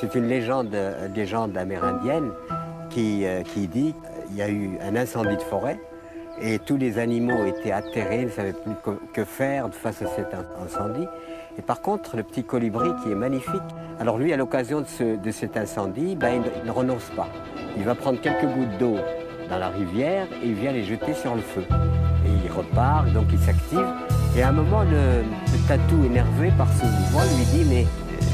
C'est une légende, légende amérindienne qui, euh, qui dit qu'il y a eu un incendie de forêt et tous les animaux étaient atterrés, ne savaient plus que- faire face à cet in- incendie. Et par contre, le petit colibri qui est magnifique, alors lui, à l'occasion de, ce- de cet incendie, ben, il, ne- il ne renonce pas. Il va prendre quelques gouttes d'eau dans la rivière et il vient les jeter sur le feu. Et il repart, donc il s'active. Et à un moment, le, le tatou, énervé par ce mouvement, lui dit Mais,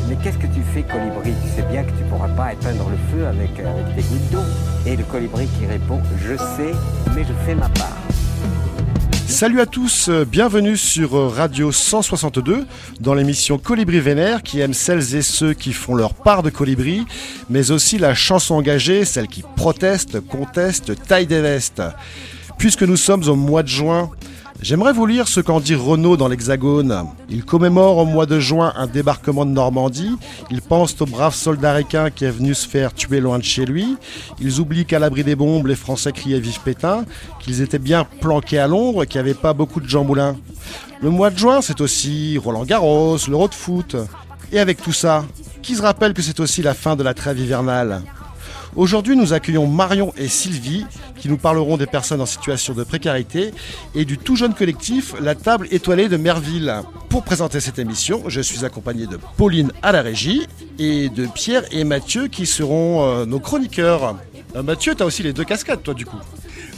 mais qu'est-ce que tu fais, colibri? Tu sais bien que tu ne pourras pas éteindre le feu avec, avec tes gouttes d'eau. Et le colibri qui répond Je sais, mais je fais ma part. Salut à tous, euh, bienvenue sur euh, Radio 162 dans l'émission Colibri Vénère qui aime celles et ceux qui font leur part de colibri, mais aussi la chanson engagée, celle qui proteste, conteste, taille des vestes. Puisque nous sommes au mois de juin, j'aimerais vous lire ce qu'en dit Renaud dans l'Hexagone. Il commémore au mois de juin un débarquement de Normandie. Ils pensent au brave soldat ricain qui est venu se faire tuer loin de chez lui. Ils oublient qu'à l'abri des bombes, les Français criaient Vive Pétain, qu'ils étaient bien planqués à l'ombre, qu'il n'y avait pas beaucoup de Jean. Le mois de juin, c'est aussi Roland Garros, l'Euro de foot. Et avec tout ça, qui se rappelle que c'est aussi la fin de la trêve hivernale? Aujourd'hui, nous accueillons Marion et Sylvie qui nous parleront des personnes en situation de précarité et du tout jeune collectif La Table Étoilée de Merville. Pour présenter cette émission, je suis accompagné de Pauline à la régie et de Pierre et Mathieu qui seront euh, nos chroniqueurs. Euh, Mathieu, t'as aussi les deux cascades, toi, du coup.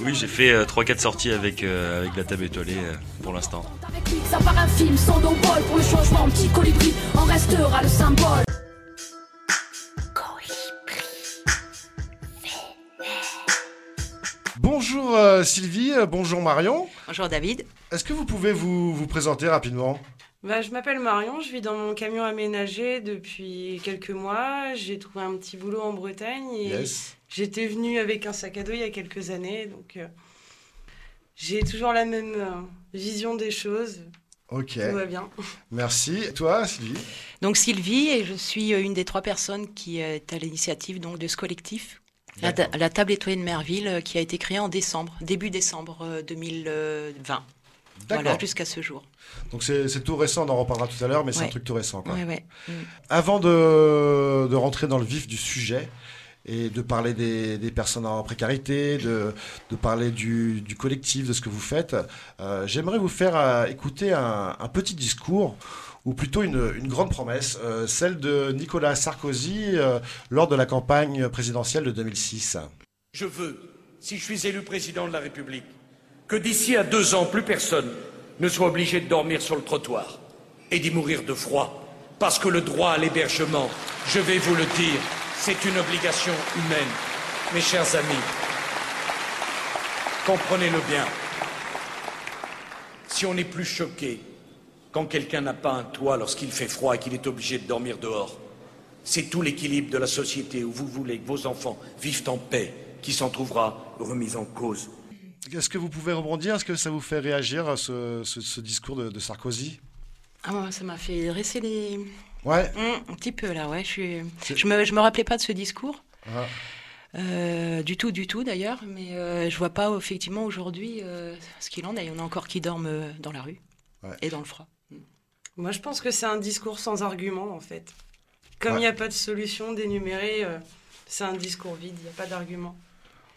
Oui, j'ai fait euh, 3-4 sorties avec, euh, avec la table étoilée euh, pour l'instant. Avec lui, ça part un film sans bol pour le changement, petit colibri en restera le symbole. Bonjour euh, Sylvie, euh, bonjour Marion. Bonjour David. Est-ce que vous pouvez vous, vous présenter rapidement? Bah, je m'appelle Marion, je vis dans mon camion aménagé depuis quelques mois. J'ai trouvé un petit boulot en Bretagne et Yes. j'étais venue avec un sac à dos il y a quelques années. Donc euh, j'ai toujours la même euh, vision des choses. Ok, Tout va bien. merci. Et toi Sylvie? Donc Sylvie et je suis une des trois personnes qui est à l'initiative donc de ce collectif. La, table étoilée de Merville euh, qui a été créée en décembre, début décembre euh, 2020. Voilà, D'accord. jusqu'à ce jour. Donc c'est tout récent, on en reparlera tout à l'heure, mais c'est un truc tout récent. Quoi. Ouais, ouais. Mm. Avant de, de rentrer dans le vif du sujet et de parler des, des personnes en précarité, de, de parler du, du collectif, de ce que vous faites, euh, j'aimerais vous faire euh, écouter un, un petit discours, ou plutôt une, grande promesse, euh, celle de Nicolas Sarkozy euh, lors de la campagne présidentielle de 2006. Je veux, si je suis élu président de la République, que d'ici à deux ans, plus personne ne soit obligé de dormir sur le trottoir et d'y mourir de froid. Parce que le droit à l'hébergement, je vais vous le dire, c'est une obligation humaine. Mes chers amis, comprenez-le bien. Si on n'est plus choqué quand quelqu'un n'a pas un toit lorsqu'il fait froid et qu'il est obligé de dormir dehors, c'est tout l'équilibre de la société où vous voulez que vos enfants vivent en paix qui s'en trouvera remis en cause. Est-ce que vous pouvez rebondir? Est-ce que ça vous fait réagir, ce, ce- ce discours de, de Sarkozy? Ah, moi, ça m'a fait dresser les... Ouais. Mm, un petit peu là, ouais. Je, suis... Je, me, je me rappelais pas de ce discours. Ah. Euh, du tout, du tout d'ailleurs, mais euh, je vois pas effectivement aujourd'hui euh, ce qu'il en est. Il y en a encore qui dorment euh, dans la rue Ouais. et dans le froid. Moi, je pense que c'est un discours sans argument, en fait. Comme il Ouais. n'y a pas de solution dénumérée, euh, c'est un discours vide, il n'y a pas d'argument.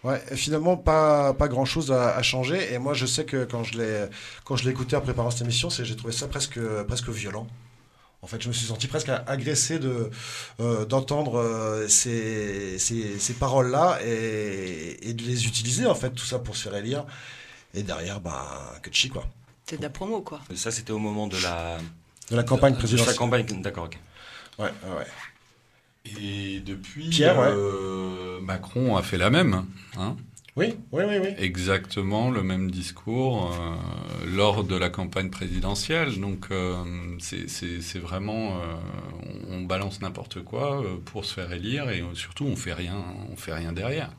Ouais, finalement, pas, pas grand chose à, à changer. Et moi, je sais que quand je l'ai, quand je l'ai écouté en préparant cette émission, c'est, j'ai trouvé ça presque, presque violent. En fait, je me suis senti presque agressé de, euh, d'entendre euh, ces, ces, ces paroles-là et, et de les utiliser, en fait, tout ça pour se faire élire. Et derrière, bah, que de chi, quoi. C'est de la promo, quoi. Ça, c'était au moment de la, De la campagne de sa présidentielle. campagne. D'accord, ok. Ouais, ouais, ouais. Et depuis, Pierre, ouais. euh, Macron a fait la même. hein. Oui, oui, oui, oui. Exactement le même discours euh, lors de la campagne présidentielle. Donc euh, c'est- vraiment, euh, on, balance n'importe quoi pour se faire élire et surtout on fait rien, on fait rien derrière.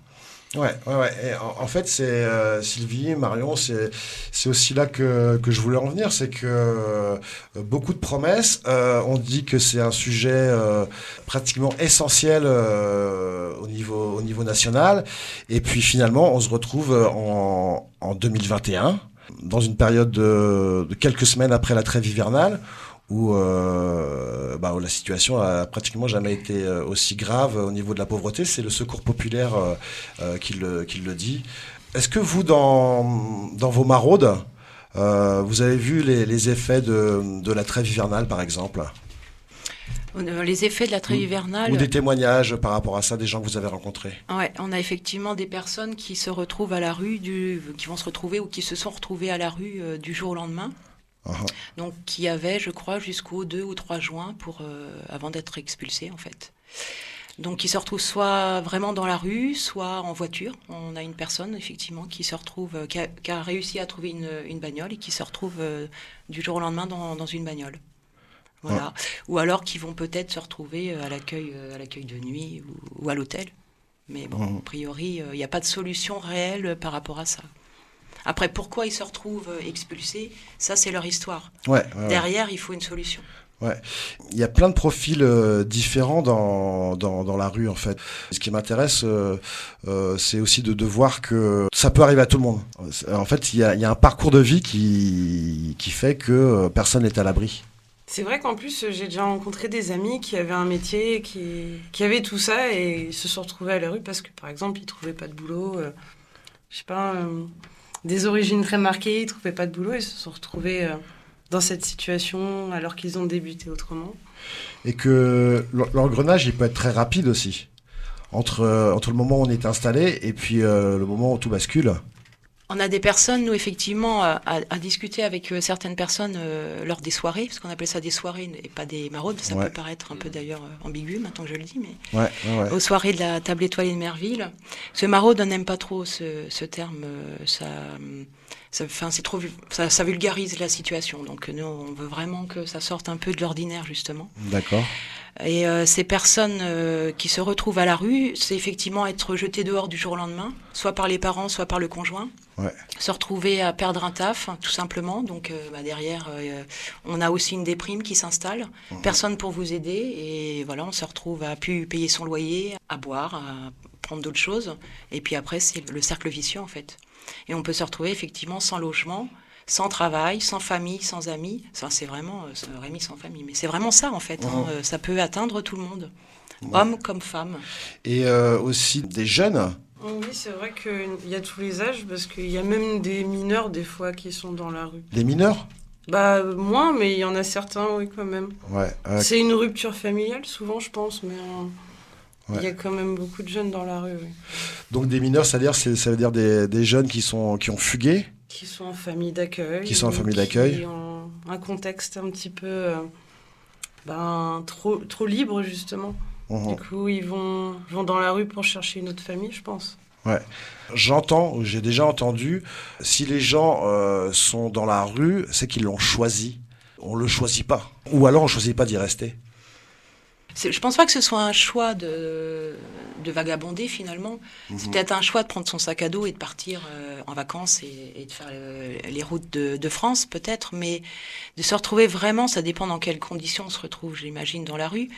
Ouais, ouais, ouais. Et en, en fait, c'est euh, Sylvie, Marion, c'est c'est aussi là que, que je voulais en venir, c'est que euh, beaucoup de promesses. euh, on dit que c'est un sujet euh, pratiquement essentiel euh, au niveau au niveau national, et puis finalement, on se retrouve en, en 2021 dans une période de, de quelques semaines après la trêve hivernale où, euh, bah, où la situation a pratiquement jamais été euh, aussi grave au niveau de la pauvreté. C'est le Secours populaire euh, qui, le, qui le dit. Est-ce que vous, dans, dans vos maraudes, euh, vous avez vu les, les effets de, de la trêve hivernale, par exemple? Les effets de la trêve hivernale. Ou des témoignages par rapport à ça, des gens que vous avez rencontrés? Ouais, on a effectivement des personnes qui se retrouvent à la rue, du, qui vont se retrouver ou qui se sont retrouvées à la rue euh, du jour au lendemain. Ah, ah. Donc, qui avaient, je crois, jusqu'au 2 ou 3 juin pour, euh, avant d'être expulsés, en fait. Donc, ils se retrouvent soit vraiment dans la rue, soit en voiture. On a une personne, effectivement, qui se retrouve, euh, qui a, qui a réussi à trouver une, une bagnole et qui se retrouve euh, du jour au lendemain dans, dans une bagnole. Voilà. Ou alors qui vont peut-être se retrouver à l'accueil, à l'accueil de nuit ou, ou à l'hôtel. Mais bon, Mhm. a priori, il n'y a pas de solution réelle par rapport à ça. Après, pourquoi ils se retrouvent euh, expulsés Ça, c'est leur histoire. Ouais, ouais, ouais. Derrière, il faut une solution. Il y a plein de profils euh, différents dans, dans, dans la rue en fait. Ce qui m'intéresse, euh, euh, c'est aussi de, de voir que ça peut arriver à tout le monde. En fait, il y a, il y a un parcours de vie qui, qui fait que personne n'est à l'abri. C'est vrai qu'en plus, j'ai déjà rencontré des amis qui avaient un métier, qui, qui avaient tout ça et ils se sont retrouvés à la rue parce que, par exemple, ils trouvaient pas de boulot. euh, je sais pas, euh, des origines très marquées, ils trouvaient pas de boulot, ils se sont retrouvés euh, dans cette situation alors qu'ils ont débuté autrement. Et que l'en- l'engrenage, il peut être très rapide aussi. Entre, euh, entre le moment où on est installé et puis euh, le moment où tout bascule. On a des personnes, nous, effectivement, à, à- à discuter avec euh, certaines personnes euh, lors des soirées, parce qu'on appelle ça des soirées et pas des maraudes. Ça Ouais. peut paraître un peu d'ailleurs euh, ambigu maintenant que je le dis, mais Ouais, ouais, ouais. aux soirées de la table étoilée de Merville. Ce maraude, on n'aime pas trop ce, ce terme. euh, Ça, euh, ça, enfin, c'est trop, ça, ça vulgarise la situation. Donc nous, on veut vraiment que ça sorte un peu de l'ordinaire, justement. D'accord. Et euh, ces personnes euh, qui se retrouvent à la rue, c'est effectivement être jetées dehors du jour au lendemain, soit par les parents, soit par le conjoint. Ouais. Se retrouver à perdre un taf, tout simplement. Donc euh, bah, derrière, on a aussi une déprime qui s'installe. Personne pour vous aider. Et voilà, on se retrouve à plus payer son loyer, à boire, à prendre d'autres choses. Et puis après, c'est le cercle vicieux, en fait. Et on peut se retrouver effectivement sans logement, sans travail, sans famille, sans amis. Ça, c'est vraiment euh, Rémi sans famille. Mais c'est vraiment ça, en fait. hein. Euh, Ça peut atteindre tout le monde, homme comme femme. Et euh, aussi des jeunes. Oui, c'est vrai qu'il y a tous les âges parce qu'il y a même des mineurs des fois qui sont dans la rue. Des mineurs? Bah, moins, mais il y en a certains, oui, quand même. Ouais. ouais. C'est une rupture familiale, souvent, je pense, mais euh, il Ouais. y a quand même beaucoup de jeunes dans la rue, oui. Donc des mineurs, ça veut dire des, des jeunes qui, sont, qui ont fugué Qui sont en famille d'accueil. Qui sont en famille d'accueil. Qui ont un contexte un petit peu euh, ben, trop, trop libre, justement. Mhm. Du coup, ils vont, vont dans la rue pour chercher une autre famille, je pense. J'entends, ou j'ai déjà entendu, si les gens euh, sont dans la rue, c'est qu'ils l'ont choisi. On le choisit pas. Ou alors on choisit pas d'y rester. Je pense pas que ce soit un choix de, de vagabonder finalement. C'est peut-être un choix de prendre son sac à dos et de partir euh, en vacances et, et de faire euh, les routes de, de France peut-être, mais de se retrouver vraiment, ça dépend dans quelles conditions on se retrouve, j'imagine, dans la rue.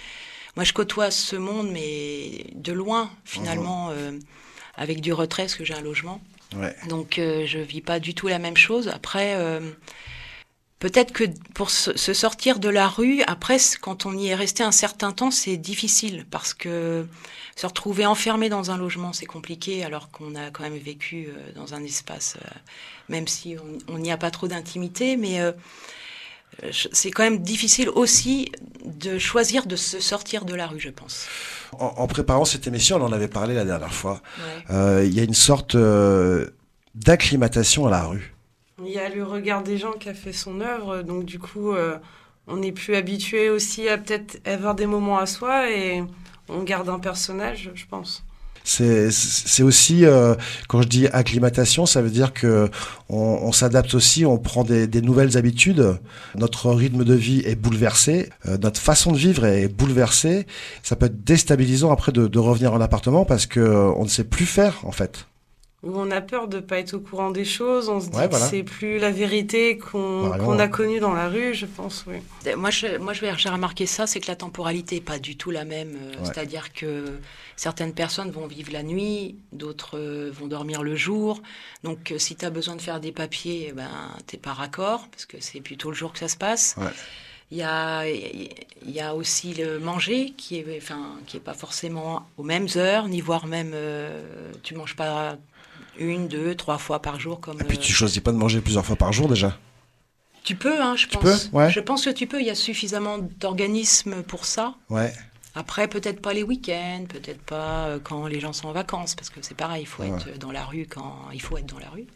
Moi, je côtoie ce monde, mais de loin finalement, euh, avec du retrait, parce que j'ai un logement. Ouais. Donc je vis pas du tout la même chose. Après, peut-être que pour se sortir de la rue, après, quand on y est resté un certain temps, c'est difficile parce que se retrouver enfermé dans un logement, c'est compliqué alors qu'on a quand même vécu euh, dans un espace, euh, même si on n'y a pas trop d'intimité, mais euh, c'est quand même difficile aussi de choisir de se sortir de la rue, je pense. En, en préparant cette émission, on en avait parlé la dernière fois. Ouais. Euh, Il y a une sorte euh, d'acclimatation à la rue. Il y a le regard des gens qui a fait son œuvre, donc du coup, euh, on n'est plus habitué aussi à peut-être avoir des moments à soi et on garde un personnage, je pense. C'est aussi, euh, quand je dis acclimatation, ça veut dire que on, s'adapte aussi, on prend des, nouvelles habitudes. Notre rythme de vie est bouleversé, euh, notre façon de vivre est bouleversée. Ça peut être déstabilisant après de, de revenir en appartement parce que on ne sait plus faire en fait. Où on a peur de ne pas être au courant des choses, on se dit Ouais, que voilà. c'est plus la vérité qu'on a connue dans la rue, je pense, oui. Moi, je, moi, je vais- j'ai remarqué ça, c'est que la temporalité n'est pas du tout la même. euh, Ouais. C'est-à-dire que certaines personnes vont vivre la nuit, d'autres euh, vont dormir le jour. Donc, euh, si tu as besoin de faire des papiers, eh ben, t'es pas raccord, parce que c'est plutôt le jour que ça se passe. Ouais. Il y a, il y a aussi le manger qui est, enfin, qui est pas forcément aux mêmes heures, ni voire même euh, tu manges pas une, deux, trois fois par jour comme. Et puis euh, tu choisis pas de manger plusieurs fois par jour déjà. tu peux, hein, je Tu pense. peux Ouais. Je pense que tu peux. Il y a suffisamment d'organismes pour ça. Ouais. Après, peut-être pas les week-ends, peut-être pas euh, quand les gens sont en vacances, parce que c'est pareil, il faut Ouais. être dans la rue quand il faut être dans la rue.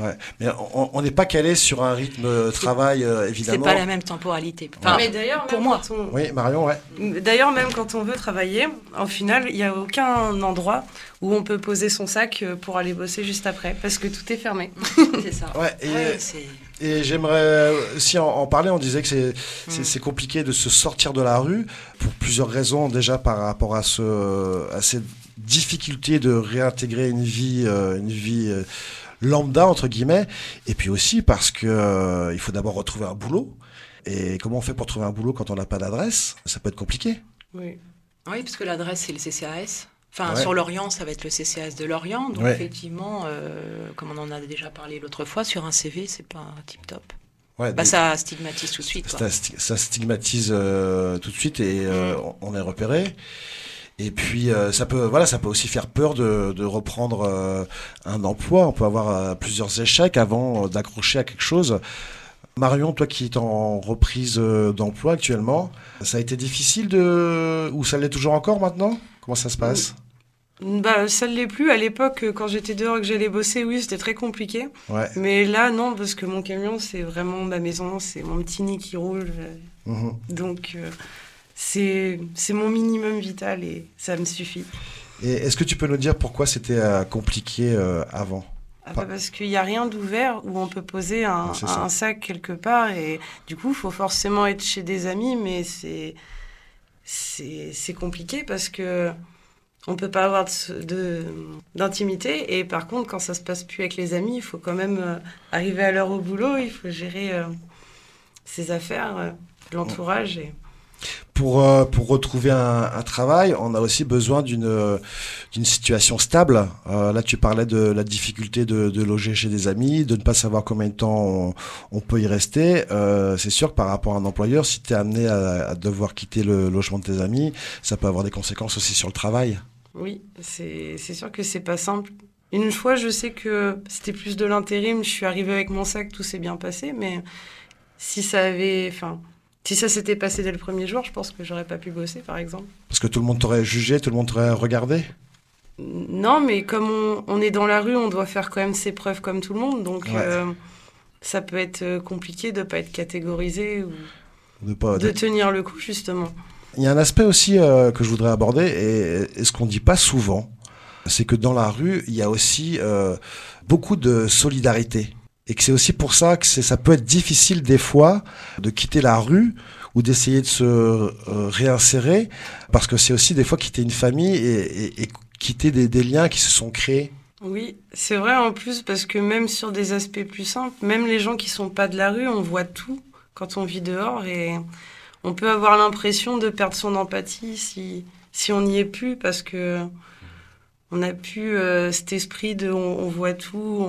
Ouais. Mais on- on n'est pas calé sur un rythme de travail euh, C'est évidemment. pas la même temporalité. Enfin, mais d'ailleurs, pour même moi. quand on- Oui, Marion, ouais. D'ailleurs, même quand on veut travailler, en final, il n'y a aucun endroit où on peut poser son sac euh, pour aller bosser juste après, parce que tout est fermé. c'est ça. Ouais, et, Ouais, c'est- et j'aimerais aussi en, en parler. On disait que c'est c'est- Mm. c'est compliqué de se sortir de la rue pour plusieurs raisons. Déjà par rapport à, ce, à cette difficulté de réintégrer une vie, euh, une vie euh, lambda entre guillemets, et puis aussi parce que euh, il faut d'abord retrouver un boulot. Et comment on fait pour trouver un boulot quand on n'a pas d'adresse? Ça peut être compliqué. Oui. Oui, parce que l'adresse, c'est le CCAS. Enfin, Ouais. sur Lorient, ça va être le CCAS de Lorient. Donc, Ouais. effectivement, euh, comme on en a déjà parlé l'autre fois, sur un CV, c'est pas tip-top. Ouais, Bah, des- ça stigmatise tout de suite. Ça, sti- ça stigmatise euh, tout de suite et euh, on est repéré. Et puis euh, ça peut, voilà, ça peut aussi faire peur de, de reprendre euh, un emploi. On peut avoir euh, plusieurs échecs avant d'accrocher à quelque chose. Marion, toi qui es en reprise d'emploi actuellement, ça a été difficile de, ou ça l'est toujours encore maintenant? Comment ça se passe? Bah, ça ne l'est plus. À l'époque, quand j'étais dehors et que j'allais bosser, oui, c'était très compliqué. Ouais. Mais là, non, parce que mon camion, c'est vraiment ma maison, c'est mon petit nid qui roule. Mhm. Donc, euh, c'est c'est mon minimum vital et ça me suffit. Et est-ce que tu peux nous dire pourquoi c'était euh, compliqué euh, avant? Ah bah, parce qu'il n'y a rien d'ouvert où on peut poser un, sac quelque part. Et du coup, il faut forcément être chez des amis, mais c'est c'est c'est compliqué parce que on peut pas avoir de- de- d'intimité. Et par contre, quand ça se passe plus avec les amis, il faut quand même euh, arriver à l'heure au boulot. Il faut gérer euh, ses affaires, l'entourage. Et... Pour, euh, pour retrouver un, travail, on a aussi besoin d'une euh, situation stable. Euh, là, tu parlais de la difficulté de, loger chez des amis, de ne pas savoir combien de temps on, peut y rester. C'est sûr que par rapport à un employeur, si tu es amené à, devoir quitter le logement de tes amis, ça peut avoir des conséquences aussi sur le travail. Oui, c'est sûr que c'est pas simple. Une fois, je sais que c'était plus de l'intérim. Je suis arrivée avec mon sac, tout s'est bien passé. Mais si ça avait, si ça s'était passé dès le premier jour, je pense que j'aurais pas pu bosser, par exemple. Parce que tout le monde t'aurait jugé, tout le monde t'aurait regardé. Non, mais comme on, on est dans la rue, on doit faire quand même ses preuves comme tout le monde. Donc, Ouais. euh, ça peut être euh, compliqué de pas être catégorisé ou De pas, de tenir le coup, justement. Il y a un aspect aussi euh, que je voudrais aborder et, et ce qu'on dit pas souvent, c'est que dans la rue, il y a aussi euh, beaucoup de solidarité. Et que c'est aussi pour ça que ça peut être difficile des fois de quitter la rue ou d'essayer de se euh, réinsérer, parce que c'est aussi des fois quitter une famille et, quitter des, liens qui se sont créés. Oui, c'est vrai en plus parce que même sur des aspects plus simples, même les gens qui sont pas de la rue, on voit tout quand on vit dehors et on peut avoir l'impression de perdre son empathie si, si on n'y est plus parce que on n'a plus euh, cet esprit de on, voit tout,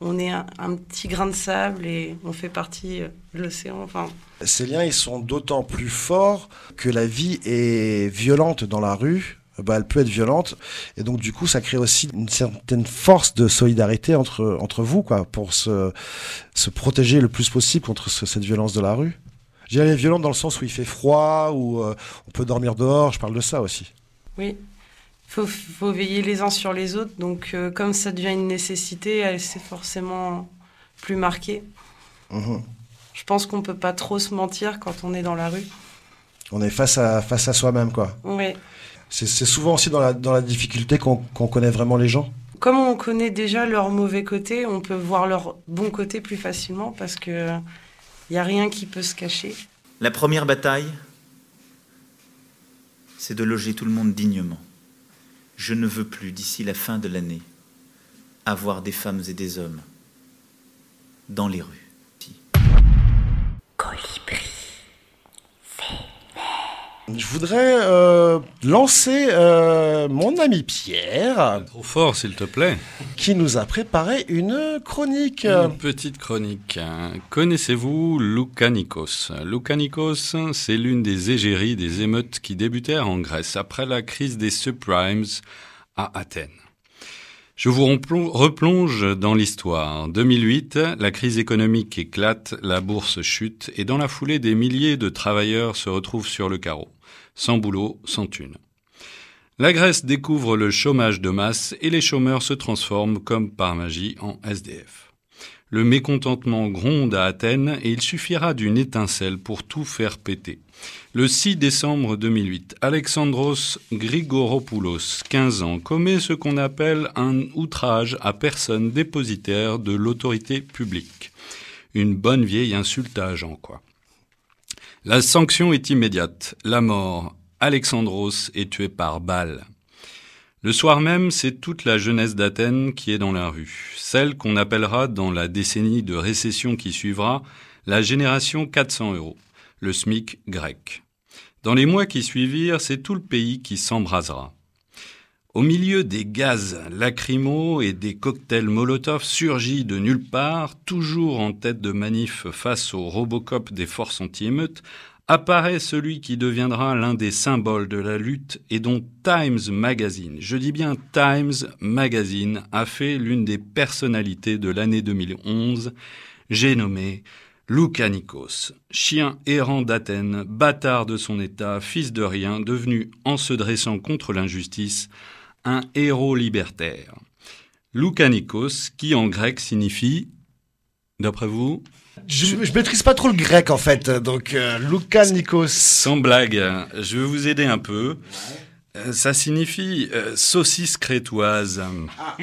on est un, un petit grain de sable et on fait partie euh, de l'océan. Enfin, Ces liens, ils sont d'autant plus forts que la vie est violente dans la rue. Bah, elle peut être violente et donc du coup ça crée aussi une certaine force de solidarité entre entre vous quoi pour se se protéger le plus possible contre ce- cette violence de la rue. Je dirais elle est violente dans le sens où il fait froid où euh, on peut dormir dehors. Je parle de ça aussi. oui, faut, faut veiller les uns sur les autres. Donc euh, comme ça devient une nécessité, elle c'est forcément plus marqué. Mhm. Je pense qu'on peut pas trop se mentir quand on est dans la rue. On est face à face à soi-même quoi. Oui. C'est souvent aussi dans la dans la difficulté qu'on connaît vraiment les gens. Comme on connaît déjà leur mauvais côté, on peut voir leur bon côté plus facilement parce que il y a rien qui peut se cacher. La première bataille, c'est de loger tout le monde dignement. Je ne veux plus, d'ici la fin de l'année, avoir des femmes et des hommes dans les rues. Je voudrais euh, lancer euh, mon ami Pierre. Trop fort, s'il te plaît. Qui nous a préparé une chronique. Une petite chronique. Connaissez-vous Loukanikos Loukanikos, c'est l'une des égéries des émeutes qui débutèrent en Grèce après la crise des subprimes à Athènes. Je vous replonge dans l'histoire. 2008, la crise économique éclate, la bourse chute et dans la foulée des milliers de travailleurs se retrouvent sur le carreau sans boulot, sans thune. La Grèce découvre le chômage de masse et les chômeurs se transforment comme par magie en SDF. Le mécontentement gronde à Athènes et il suffira d'une étincelle pour tout faire péter. Le 6 décembre 2008, Alexandros Grigoropoulos, 15 ans, commet ce qu'on appelle un outrage à personne dépositaire de l'autorité publique. Une bonne vieille insultage en quoi. La sanction est immédiate. La mort. Alexandros est tué par balle. Le soir même, c'est toute la jeunesse d'Athènes qui est dans la rue. Celle qu'on appellera dans la décennie de récession qui suivra la génération 400 euros, le SMIC grec. Dans les mois qui suivirent, c'est tout le pays qui s'embrasera. Au milieu des gaz lacrymaux et des cocktails Molotov surgis de nulle part, toujours en tête de manif face au Robocop des forces anti-émeutes, apparaît celui qui deviendra l'un des symboles de la lutte et dont Times Magazine, je dis bien Times Magazine, a fait l'une des personnalités de l'année 2011, j'ai nommé Luka Nikos, chien errant d'Athènes, bâtard de son état, fils de rien, devenu, en se dressant contre l'injustice, un héros libertaire. Loukanikos, qui en grec signifie, d'après vous? Je, je, maîtrise pas trop le grec en fait, donc euh, Loukanikos. Sans blague, je vais vous aider un peu. Euh, ça signifie euh, saucisse crétoise. Ah.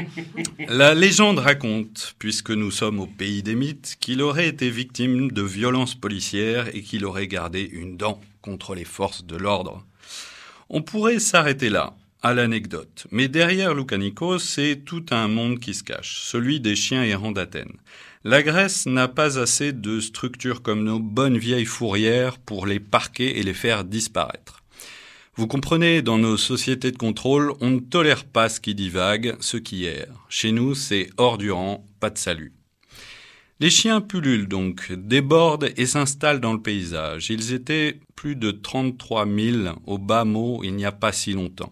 La légende raconte, puisque nous sommes au pays des mythes, qu'il aurait été victime de violences policières et qu'il aurait gardé une dent contre les forces de l'ordre. On pourrait s'arrêter là, à l'anecdote. Mais derrière Loukanikos, c'est tout un monde qui se cache, celui des chiens errants d'Athènes. La Grèce n'a pas assez de structures comme nos bonnes vieilles fourrières pour les parquer et les faire disparaître. Vous comprenez, dans nos sociétés de contrôle, on ne tolère pas ce qui divague, ce qui erre. Chez nous, c'est hors du rang, pas de salut. Les chiens pullulent donc, débordent et s'installent dans le paysage. Ils étaient plus de 33 000 au bas mot il n'y a pas si longtemps.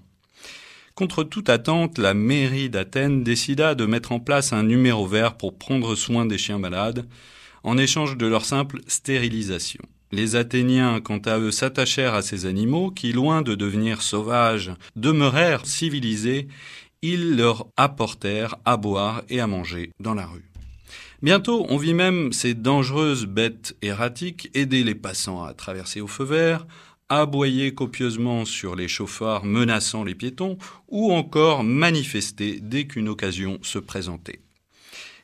Contre toute attente, la mairie d'Athènes décida de mettre en place un numéro vert pour prendre soin des chiens malades, en échange de leur simple stérilisation. Les Athéniens, quant à eux, s'attachèrent à ces animaux qui, loin de devenir sauvages, demeurèrent civilisés. Ils leur apportèrent à boire et à manger dans la rue. Bientôt, on vit même ces dangereuses bêtes erratiques aider les passants à traverser au feu vert, aboyer copieusement sur les chauffards menaçant les piétons, ou encore manifester dès qu'une occasion se présentait.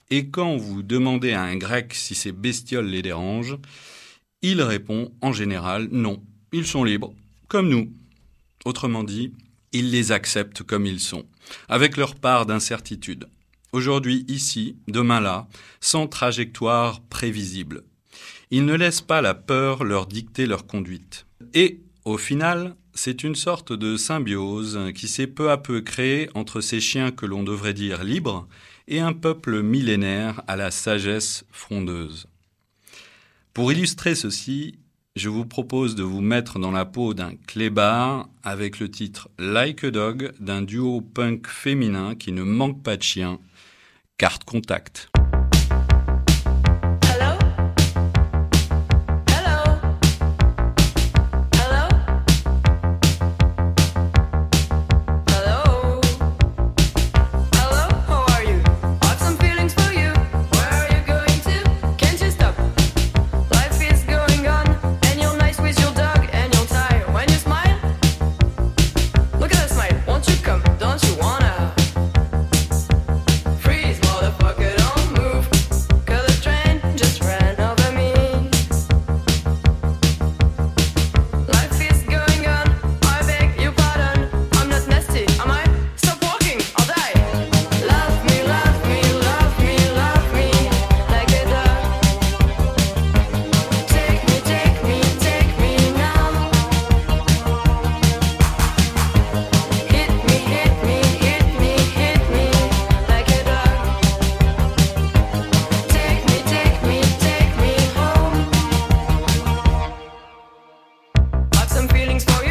Et quand vous demandez à un grec si ces bestioles les dérangent, il répond en général non, ils sont libres, comme nous. Autrement dit, il les accepte comme ils sont, avec leur part d'incertitude. Aujourd'hui ici, demain là, sans trajectoire prévisible. Ils ne laissent pas la peur leur dicter leur conduite. Et au final, c'est une sorte de symbiose qui s'est peu à peu créée entre ces chiens que l'on devrait dire libres et un peuple millénaire à la sagesse frondeuse. Pour illustrer ceci, je vous propose de vous mettre dans la peau d'un clébard avec le titre Like a Dog d'un duo punk féminin qui ne manque pas de chiens, Carte Contact. Some feelings for you.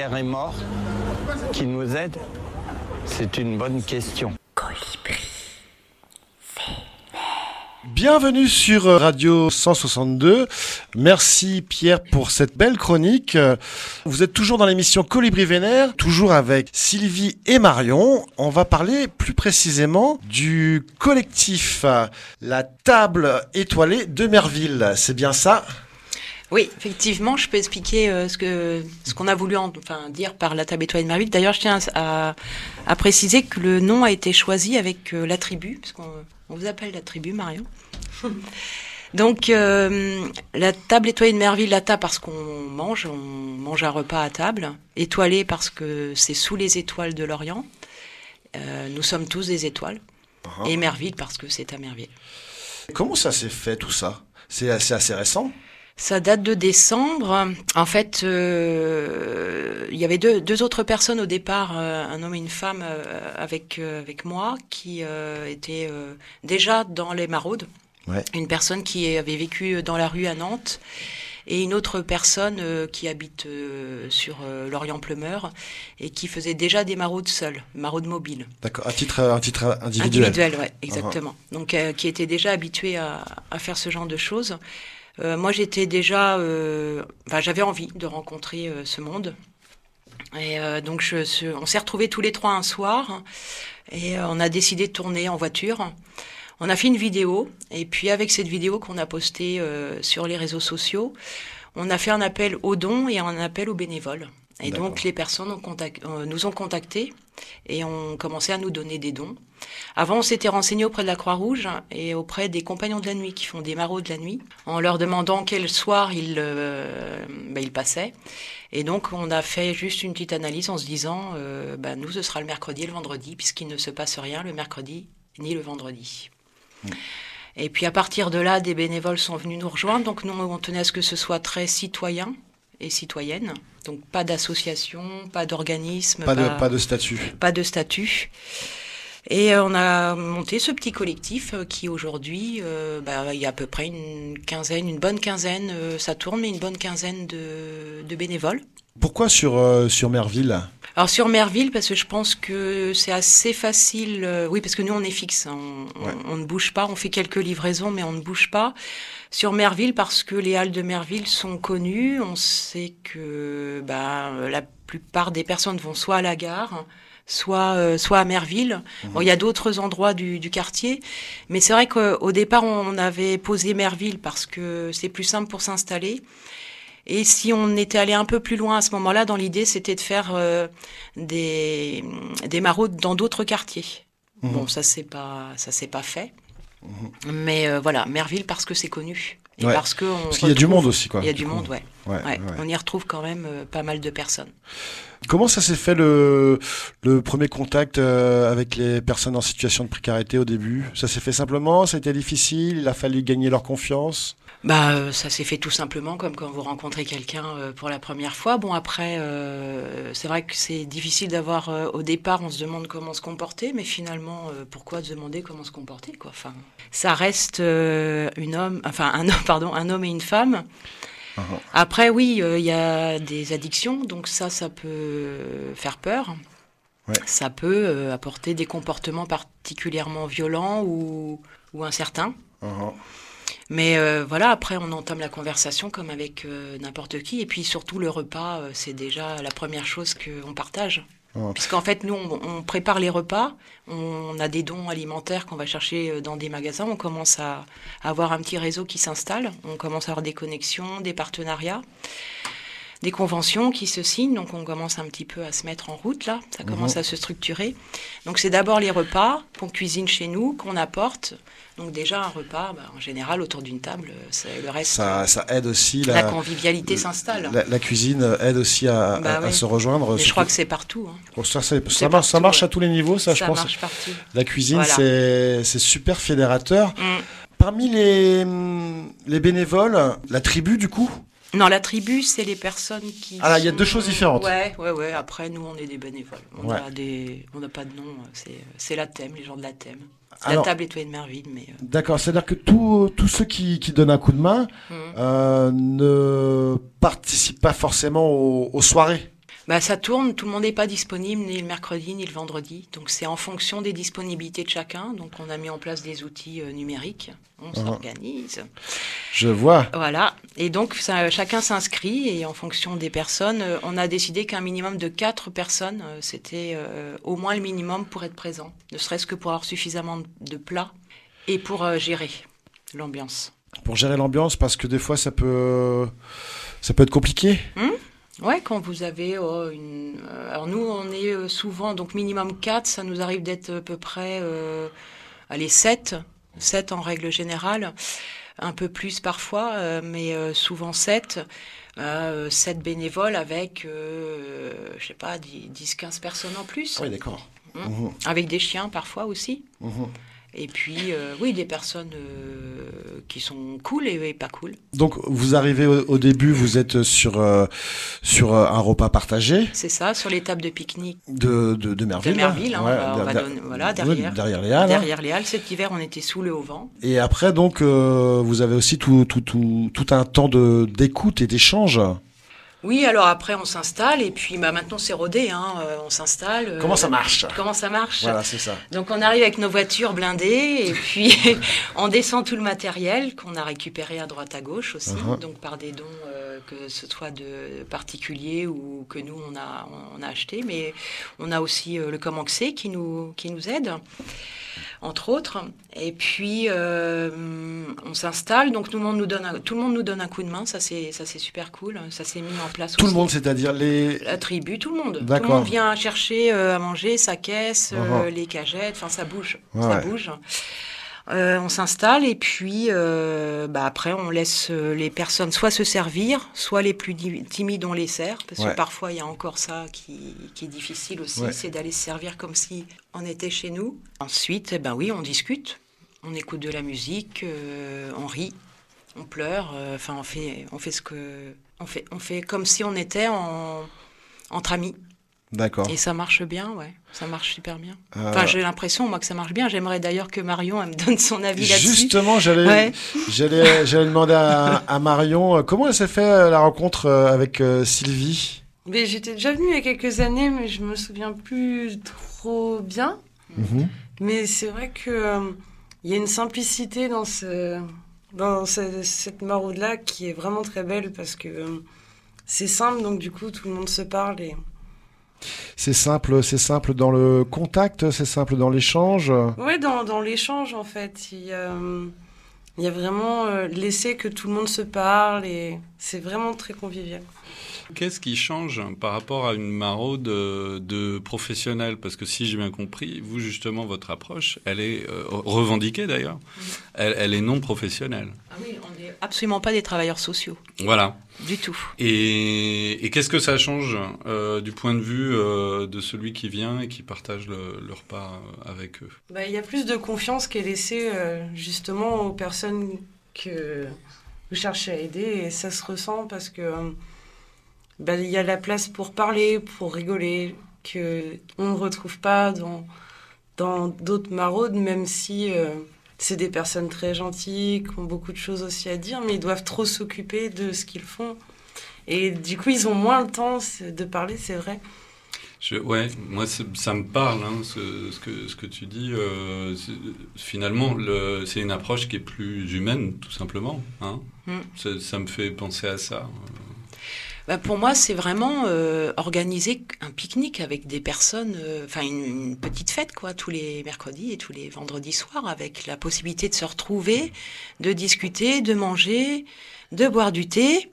Pierre est mort, qui nous aide C'est une bonne question. Bienvenue sur Radio 162. Merci Pierre pour cette belle chronique. Vous êtes toujours dans l'émission Colibri Vénère, toujours avec Sylvie et Marion. On va parler plus précisément du collectif La Table Étoilée de Merville. C'est bien ça? Oui, effectivement, je peux expliquer euh, ce que ce qu'on a voulu enfin dire par la table étoilée de Merville. D'ailleurs, je tiens à, à, préciser que le nom a été choisi avec euh, la tribu, parce qu'on on vous appelle la tribu, Marion. Donc, euh, la table étoilée de Merville, la table parce qu'on mange, on mange un repas à table. Étoilée parce que c'est sous les étoiles de l'Orient. Euh, nous sommes tous des étoiles. Uh-huh. Et Merville parce que c'est à Merville. Comment ça s'est fait tout ça? C'est assez, assez récent? Ça date de décembre. En fait, euh, il y avait deux, deux, autres personnes au départ, euh, un homme et une femme euh, avec avec moi, qui euh, étaient déjà dans les maraudes. Ouais. Une personne qui avait vécu dans la rue à Nantes et une autre personne qui habite sur l'Orient-Pleumeur et qui faisait déjà des maraudes seules, maraudes mobiles. D'accord, à titre, à titre individuel. Individuel, ouais, exactement. Uh -huh. Donc, qui était déjà habitué à, à faire ce genre de choses. Euh, moi, j'étais déjà, euh, j'avais envie de rencontrer euh, ce monde. Et donc, on s'est retrouvés tous les trois un soir et on a décidé de tourner en voiture. On a fait une vidéo et puis avec cette vidéo qu'on a postée sur les réseaux sociaux, on a fait un appel aux dons et un appel aux bénévoles. Et donc les personnes ont contact, euh, nous ont contactés et ont commencé à nous donner des dons. Avant, on s'était renseigné auprès de la Croix-Rouge et auprès des compagnons de la nuit qui font des maraudes de la nuit, en leur demandant quel soir ils, euh, bah, ils passaient. Et donc, on a fait juste une petite analyse en se disant, euh, bah, nous, ce sera le mercredi et le vendredi, puisqu'il ne se passe rien le mercredi ni le vendredi. Mmh. Et puis à partir de là, des bénévoles sont venus nous rejoindre. Donc nous, on tenait à ce que ce soit très citoyen et citoyenne. Donc pas d'association, pas d'organisme. Pas, pas, de, pas de statut. Pas de statut. Et on a monté ce petit collectif euh, qui aujourd'hui, euh, bah, il y a à peu près une quinzaine, une bonne quinzaine, euh, ça tourne, mais une bonne quinzaine de, de bénévoles. Pourquoi sur, euh, sur Merville? Alors sur Merville, parce que je pense que c'est assez facile. Oui, parce que nous on est fixe, hein, on, ouais. on, on, ne bouge pas, on fait quelques livraisons, mais on ne bouge pas. Sur Merville, parce que les halles de Merville sont connues, on sait que bah, la plupart des personnes vont soit à la gare, soit euh, soit à Merville. Mmh. Bon, il y a d'autres endroits du, du, quartier, mais c'est vrai qu'au départ on avait posé Merville parce que c'est plus simple pour s'installer. Et si on était allé un peu plus loin à ce moment-là, dans l'idée, c'était de faire euh, des, des maraudes dans d'autres quartiers. Mmh. Bon, ça c'est pas ça c'est pas fait. Mais euh, voilà, Merville parce que c'est connu. Et ouais. parce que parce qu'il y a du monde aussi, quoi. Il y a du monde, ouais. Ouais, ouais. ouais. On y retrouve quand même euh, pas mal de personnes. Comment ça s'est fait le, le premier contact euh, avec les personnes en situation de précarité au début? Ça s'est fait simplement? Ça a été difficile? Il a fallu gagner leur confiance? Bah, euh, ça s'est fait tout simplement comme quand vous rencontrez quelqu'un euh, pour la première fois. Bon, après, euh, c'est vrai que c'est difficile d'avoir. Au départ, on se demande comment se comporter, mais finalement, pourquoi se demander comment se comporter, quoi. Enfin, ça reste une homme, enfin un homme, pardon, un homme et une femme. Uh -huh. Après, oui, il y a des addictions, donc ça, ça peut faire peur. Ouais. Ça peut apporter des comportements particulièrement violents ou, ou incertains. Uh -huh. Mais euh, voilà, après, on entame la conversation comme avec euh, n'importe qui. Et puis surtout, le repas, euh, c'est déjà la première chose qu'on partage. Oh. Puisqu'en fait, nous, on, on, prépare les repas, on a des dons alimentaires qu'on va chercher dans des magasins, on commence à, à avoir un petit réseau qui s'installe, on commence à avoir des connexions, des partenariats, des conventions qui se signent, donc on commence un petit peu à se mettre en route là, ça commence mmh. à se structurer. Donc c'est d'abord les repas qu'on cuisine chez nous, qu'on apporte. Donc déjà un repas, bah, en général autour d'une table, le reste. Ça, ça, aide aussi la, la convivialité s'installe. La, la, cuisine aide aussi à, bah, à, oui. à se rejoindre. Mais je crois que c'est partout. Hein. Bon, ça, marche, ça marche ouais. à tous les niveaux, ça, je pense. Marche partout. La cuisine, voilà. c'est super fédérateur. Mm. Parmi les, les bénévoles, la tribu du coup? Non, la tribu, c'est les personnes qui. Ah, il y a deux choses différentes. Ouais, ouais, ouais. Après, nous, on est des bénévoles. On ouais. a des, on n'a pas de nom. C'est la thème, les gens de la thème. La table étoilée de Merville, mais euh, D'accord, c'est-à-dire que tous tous ceux qui, qui donnent un coup de main Mhm. euh, ne participent pas forcément aux, aux soirées. Bah, ça tourne. Tout le monde n'est pas disponible ni le mercredi ni le vendredi, donc c'est en fonction des disponibilités de chacun. Donc on a mis en place des outils euh, numériques, on Mhm. s'organise. Je vois. Voilà. Et donc, ça, chacun s'inscrit et en fonction des personnes, euh, on a décidé qu'un minimum de quatre personnes, euh, c'était au moins le minimum pour être présent. Ne serait-ce que pour avoir suffisamment de plats et pour gérer l'ambiance. Pour gérer l'ambiance, parce que des fois ça peut, ça peut être compliqué. Ouais, quand vous avez oh, une. euh, alors, nous, on est euh, souvent, donc minimum 4, ça nous arrive d'être à peu près. Euh, allez, 7. 7 en règle générale. Un peu plus parfois, euh, mais euh, souvent 7. Euh, 7 bénévoles avec, euh, je sais pas, 10-15 personnes en plus. Oui, d'accord. Mm. Mhm. Avec des chiens parfois aussi. Mhm. Et puis, euh, oui, des personnes euh, qui sont cool et, et pas cool. Donc vous arrivez au, au début, vous êtes sur, euh, sur un repas partagé C'est ça, sur les tables de pique-nique de, de, de Merville. de Merville. hein, Ouais, on va- on va der- donner- voilà, derrière. derrière les Halles. Derrière les Halles. Cet hiver, on était sous le Haut-Vent. Et après, donc, vous avez aussi tout, tout, tout, tout un temps d'écoute et d'échange. Oui, alors après, on s'installe. Et puis bah, maintenant, c'est rodé. Hein, euh, on s'installe. euh, Comment ça marche? Comment ça marche? Voilà, c'est ça. Donc on arrive avec nos voitures blindées et puis on descend tout le matériel qu'on a récupéré à droite à gauche aussi, Uh-huh. donc par des dons euh, que ce soit de particuliers ou que nous on a on a acheté, mais on a aussi euh, le Comanxé qui nous qui nous aide entre autres. Et puis euh, on s'installe, donc tout le monde nous donne un, tout le monde nous donne un coup de main, ça c'est super cool, ça s'est mis en place. Tout le aussi. monde, c'est-à-dire les. La tribu, tout le monde. Tout le monde vient chercher euh, à manger sa caisse, euh, Uh-huh. les cagettes, enfin ça bouge, Ouais, ça bouge. Euh, on s'installe et puis euh, bah, après on laisse euh, les personnes soit se servir, soit les plus timides on les sert, parce Ouais. que parfois il y a encore ça qui, qui est difficile aussi, Ouais. c'est d'aller se servir comme si on était chez nous. Ensuite, eh ben oui, on discute, on écoute de la musique, euh, on rit, on pleure, euh, enfin on fait, on fait ce que, on fait, on fait comme si on était en, entre amis. D'accord. Et ça marche bien, ouais. Ça marche super bien. Euh, Enfin, j'ai l'impression, moi, que ça marche bien. J'aimerais d'ailleurs que Marion, elle me donne son avis là-dessus. Justement, j'allais, Ouais. j'allais, j'allais demander à, à Marion euh, comment elle s'est fait euh, la rencontre avec euh, Sylvie? Mais j'étais déjà venue il y a quelques années, mais je me souviens plus trop bien. Mhm. Mais c'est vrai que euh, il y a une simplicité dans ce dans ce- cette maraude là qui est vraiment très belle parce que euh, c'est simple donc du coup tout le monde se parle et C'est simple, c'est simple dans le contact, c'est simple dans l'échange. ouais dans, l'échange en fait il y a, euh, vraiment euh, laisser que tout le monde se parle et c'est vraiment très convivial. Qu'est-ce qui change par rapport à une maraude de, de professionnels? Parce que si j'ai bien compris, vous justement, votre approche, elle est euh, revendiquée d'ailleurs, elle, elle est non professionnelle. Ah oui, on n'est absolument pas des travailleurs sociaux. Voilà. Du tout. Et, et qu'est-ce que ça change euh, du point de vue euh, de celui qui vient et qui partage le, le repas euh, avec eux? Bah, il y a plus de confiance qui est laissée euh, justement aux personnes que vous cherchez à aider et ça se ressent parce que bah, il y a la place pour parler, pour rigoler, que on ne retrouve pas dans dans d'autres maraudes, même si euh, c'est des personnes très gentilles, qui ont beaucoup de choses aussi à dire, mais ils doivent trop s'occuper de ce qu'ils font. Et du coup, ils ont moins le temps de parler, c'est vrai. Je, ouais, moi ça me parle, hein, ce, ce que, ce que tu dis. euh, finalement, le- c'est une approche qui est plus humaine, tout simplement. Hein. Mm. Ça, ça me fait penser à ça. Bah, pour moi, c'est vraiment euh, organiser un pique-nique avec des personnes, euh, enfin une, petite fête, quoi, tous les mercredis et tous les vendredis soirs, avec la possibilité de se retrouver, de discuter, de manger, de boire du thé,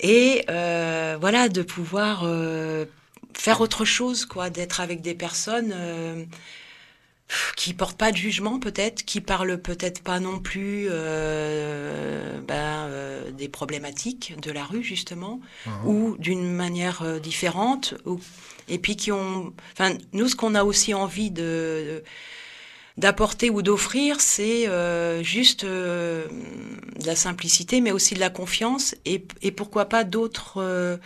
et euh, voilà, de pouvoir faire autre chose, quoi, d'être avec des personnes. Qui portent pas de jugement peut-être, qui parlent peut-être pas non plus euh, ben, euh, des problématiques de la rue justement, ou d'une manière euh, différente, ou, et puis qui ont, enfin nous ce qu'on a aussi envie de d'apporter ou d'offrir, c'est euh, juste euh, de la simplicité, mais aussi de la confiance, et, et pourquoi pas d'autres euh,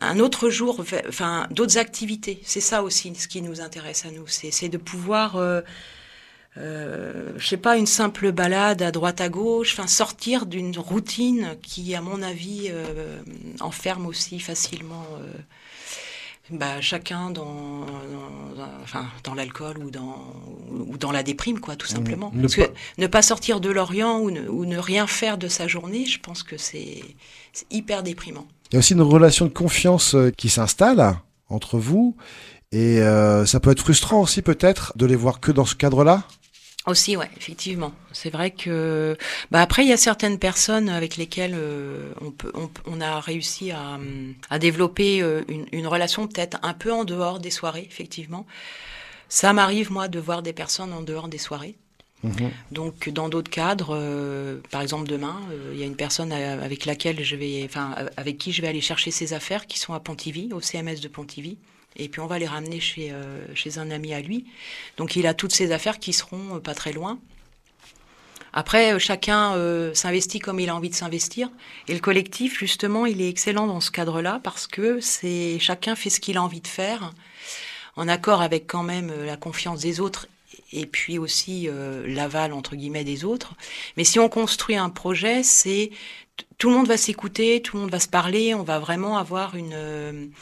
un autre jour, enfin d'autres activités. C'est ça aussi ce qui nous intéresse à nous, c'est de pouvoir euh, euh, je sais pas, une simple balade à droite à gauche, enfin sortir d'une routine qui, à mon avis, euh, enferme aussi facilement euh, bah, chacun dans, dans, enfin, dans l'alcool ou dans, ou dans la déprime, quoi, tout Mmh. simplement. Ne Parce pas- que ne pas sortir de l'Orient ou ne, ou ne rien faire de sa journée, je pense que c'est c'est hyper déprimant. Il y a aussi une relation de confiance euh, qui s'installe entre vous. Et euh, ça peut être frustrant aussi peut-être de les voir que dans ce cadre-là? Aussi, ouais, effectivement. C'est vrai que, bah après, il y a certaines personnes avec lesquelles euh, on peut, on, on a réussi à, à développer euh, une, une relation peut-être un peu en dehors des soirées, effectivement. Ça m'arrive moi de voir des personnes en dehors des soirées. Donc dans d'autres cadres, euh, par exemple demain, il y a une personne avec laquelle je vais, enfin avec qui je vais aller chercher ses affaires qui sont à Pontivy, au CMS de Pontivy, et puis on va les ramener chez euh, chez un ami à lui. Donc il a toutes ses affaires qui seront euh, pas très loin. Après, euh, chacun s'investit comme il a envie de s'investir, et le collectif justement, il est excellent dans ce cadre-là parce que c'est chacun fait ce qu'il a envie de faire, en accord avec quand même la confiance des autres et puis aussi l'aval entre guillemets des autres. Mais si on construit un projet, c'est tout le monde va s'écouter, tout le monde va se parler, on va vraiment avoir une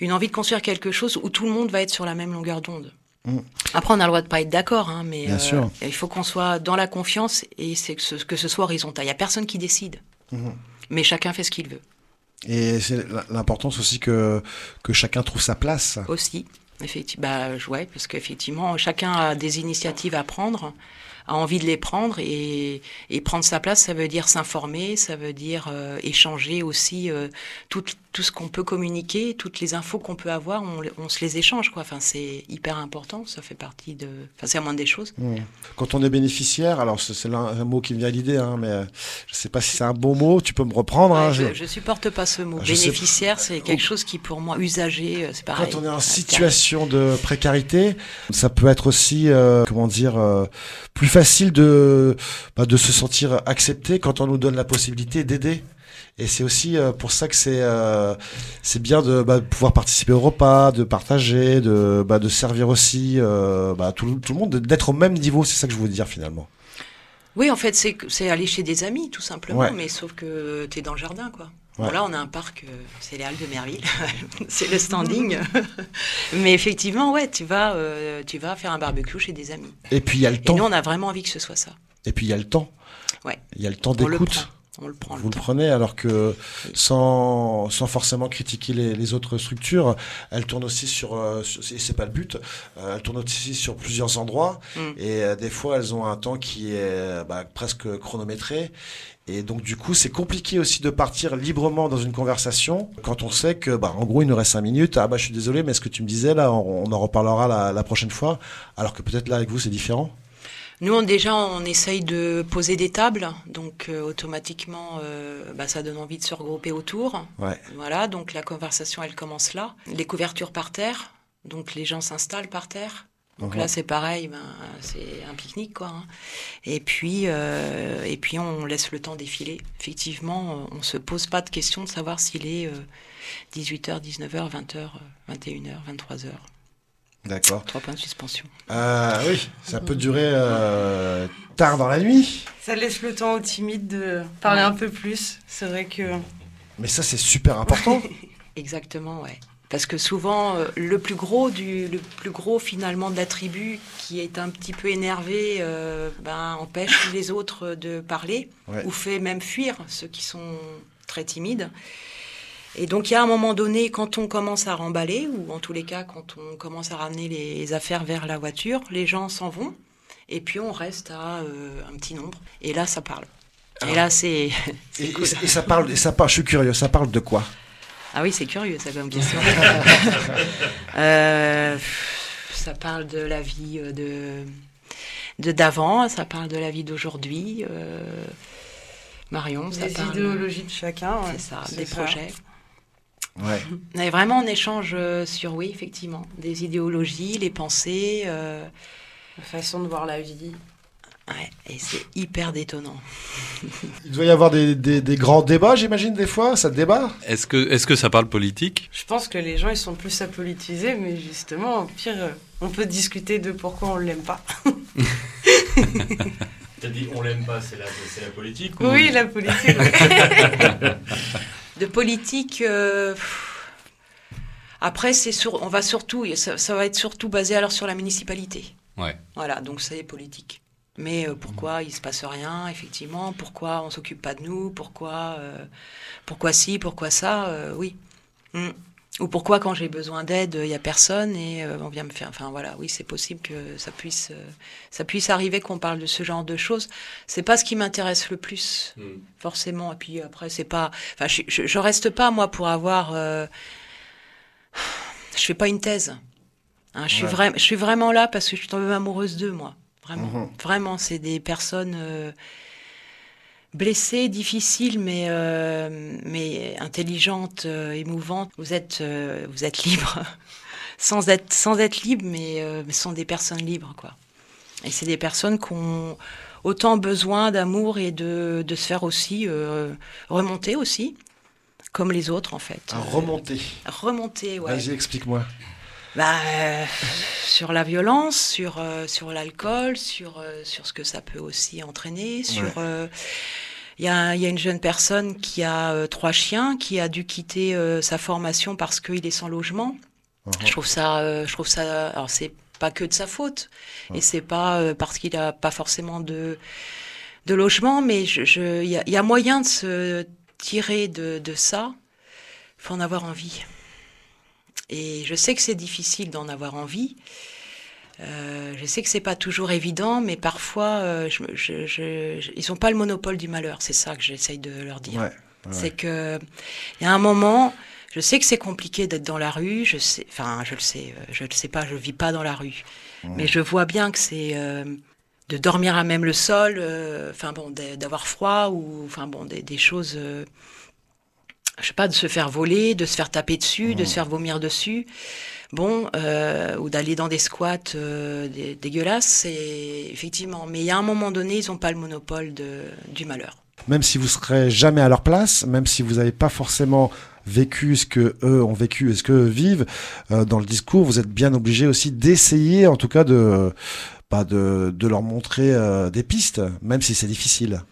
une envie de construire quelque chose où tout le monde va être sur la même longueur d'onde. Mm. Après, on a le droit de pas être d'accord, hein, mais Bien sûr. il faut qu'on soit dans la confiance et c'est que ce, que ce soit horizontal. Il y a personne qui décide, Mhm. mais chacun fait ce qu'il veut Et c'est l'importance aussi que, que chacun trouve sa place. aussi. Effectivement, bah, ouais, parce qu'effectivement, chacun a des initiatives à prendre, a envie de les prendre et, et prendre sa place, ça veut dire s'informer, ça veut dire euh, échanger aussi euh, tout, tout ce qu'on peut communiquer, toutes les infos qu'on peut avoir, on, se les échange, quoi. Enfin, c'est hyper important, ça fait partie de, enfin, c'est la moindre des choses. Quand on est bénéficiaire, alors c'est un mot qui me vient à l'idée, hein, mais euh, je sais pas si c'est un bon mot, tu peux me reprendre. hein, je- je, je supporte pas ce mot. Je sais- Bénéficiaire, c'est quelque chose qui, pour moi, usager, euh, c'est pareil. Quand on est en situation de précarité, ça peut être aussi, euh, comment dire, euh, plus facile de, bah, de se sentir accepté quand on nous donne la possibilité d'aider. Et c'est aussi euh, pour ça que c'est euh, c'est bien de bah, pouvoir participer au repas, de partager, de bah, de servir aussi euh, bah, tout, le- tout le monde, d'être au même niveau. C'est ça que je voulais dire finalement. Oui, en fait, c'est aller chez des amis, tout simplement, Ouais. mais sauf que tu es dans le jardin, quoi. Ouais. Bon, là, on a un parc, euh, c'est les Halles de Merville, c'est le standing. mais effectivement, ouais, tu vas, euh, tu vas faire un barbecue chez des amis. Et puis il y a le Et temps. nous, on a vraiment envie que ce soit ça. Et puis il y a le temps. Ouais. Il y a le temps d'écoute. Prend. On le prend. Vous le prenez alors que sans, sans forcément critiquer les, les autres structures, elle tourne aussi sur, euh, sur- et c'est pas le but, euh, elle tourne aussi sur plusieurs endroits Mm. et euh, des fois elles ont un temps qui est bah, presque chronométré et donc du coup c'est compliqué aussi de partir librement dans une conversation quand on sait que bah, en gros il nous reste cinq minutes, ah bah je suis désolé mais ce que tu me disais là on, on en reparlera la, la prochaine fois alors que peut-être là avec vous c'est différent. Nous, on, déjà, on essaye de poser des tables, donc euh, automatiquement, euh, bah, ça donne envie de se regrouper autour. Ouais. Voilà, donc la conversation, elle commence là. Les couvertures par terre, donc les gens s'installent par terre. Donc là, c'est pareil, ben, c'est un pique-nique, quoi. hein. Et puis, euh, et puis, on laisse le temps défiler. Effectivement, on se pose pas de question de savoir s'il est euh, 18h, 19h, 20h, 21h, 23h. D'accord. Trois points de suspension. Euh, oui, ça peut durer euh, tard dans la nuit. Ça laisse le temps aux timides de parler un peu plus. C'est vrai que. Mais ça, c'est super important. Exactement, ouais. Parce que souvent, euh, le plus gros du, le plus gros finalement de la tribu qui est un petit peu énervé, euh, ben, empêche les autres de parler Ouais. ou fait même fuir ceux qui sont très timides. Et donc, il y a un moment donné, quand on commence à remballer, ou en tous les cas, quand on commence à ramener les affaires vers la voiture, les gens s'en vont, et puis on reste à euh, un petit nombre. Et là, ça parle. Et là, c'est. Et, cool. et- et ça parle, et ça parle, je suis curieux, ça parle de quoi? Ah oui, c'est curieux, ça comme question. Euh, ça parle de la vie euh, de de d'avant, ça parle de la vie d'aujourd'hui. euh, Marion, ça Des parle. idéologies de chacun. ouais. C'est ça, C'est des ça. projets. Ouais. Mais vraiment, on échange euh, sur, oui, effectivement, des idéologies, les pensées. euh, La façon de voir la vie. ouais, et c'est hyper détonnant. Il doit y avoir des, des- des grands débats, j'imagine, des fois, ça débat? Est-ce que, est-ce que ça parle politique? Je pense que les gens, ils sont plus apolitisés, mais justement, au pire, euh, on peut discuter de pourquoi on l'aime pas. T'as dit on l'aime pas, c'est la, c'est la politique ou- Oui, la politique. De politique. euh, Après, c'est sur, on va surtout, ça, ça va être surtout basé alors sur la municipalité. Ouais. Voilà, donc c'est politique. Mais euh, pourquoi il se passe rien, effectivement? Pourquoi on s'occupe pas de nous? Pourquoi, euh, pourquoi ci, pourquoi ça? Oui. Mm. Ou pourquoi quand j'ai besoin d'aide, il y a personne et euh, on vient me faire. Enfin voilà, oui, c'est possible que ça puisse, euh, ça puisse arriver qu'on parle de ce genre de choses. C'est pas ce qui m'intéresse le plus, Mm. forcément. Et puis après, c'est pas. Enfin, je, je, je reste pas moi pour avoir. euh, Je fais pas une thèse. Hein, je, suis Ouais. vra- je suis vraiment là parce que je suis tombée amoureuse d'eux, moi. Vraiment. Mhm. Vraiment, c'est des personnes blessées, difficiles, mais, euh, mais intelligentes, euh, émouvantes. Vous êtes, euh, vous êtes libres. sans, être, sans être libre, mais, mais sont des personnes libres, quoi. Et c'est des personnes qui ont autant besoin d'amour et de, de se faire aussi remonter aussi, comme les autres, en fait. Remonter. Remonter, ouais. Vas-y, explique-moi. Bah, euh, sur la violence, sur, euh, sur l'alcool, sur, euh, sur ce que ça peut aussi entraîner. Sur, Ouais. il y, a, il y a une jeune personne qui a euh, trois chiens, qui a dû quitter euh, sa formation parce qu'il est sans logement. Je trouve ça, euh, je trouve ça. Alors c'est pas que de sa faute, et c'est pas parce qu'il a pas forcément de de logement, mais je, je- il y, a, y a moyen de se tirer de, de ça. Faut en avoir envie. Et je sais que c'est difficile d'en avoir envie. Euh, je sais que c'est pas toujours évident, mais parfois, euh, je, me- je- je- je- ils n'ont pas le monopole du malheur. C'est ça que j'essaye de leur dire. Ouais, ouais. C'est que il y a un moment, je sais que c'est compliqué d'être dans la rue. Je sais, enfin, je le sais, euh, je le sais pas, je vis pas dans la rue, mais je vois bien que c'est euh, de dormir à même le sol, enfin bon, d'a- d'avoir froid ou enfin bon, des, des choses. Je sais pas, de se faire voler, de se faire taper dessus, de se faire vomir dessus, bon, euh, ou d'aller dans des squats euh, dé- dégueulasses, c'est effectivement. Mais il y a un moment donné, ils n'ont pas le monopole de, du malheur. Même si vous serez jamais à leur place, même si vous n'avez pas forcément vécu ce que eux ont vécu et ce que eux vivent, euh, dans le discours, vous êtes bien obligé aussi d'essayer, en tout cas, de, pas de, de leur montrer des pistes, même si c'est difficile.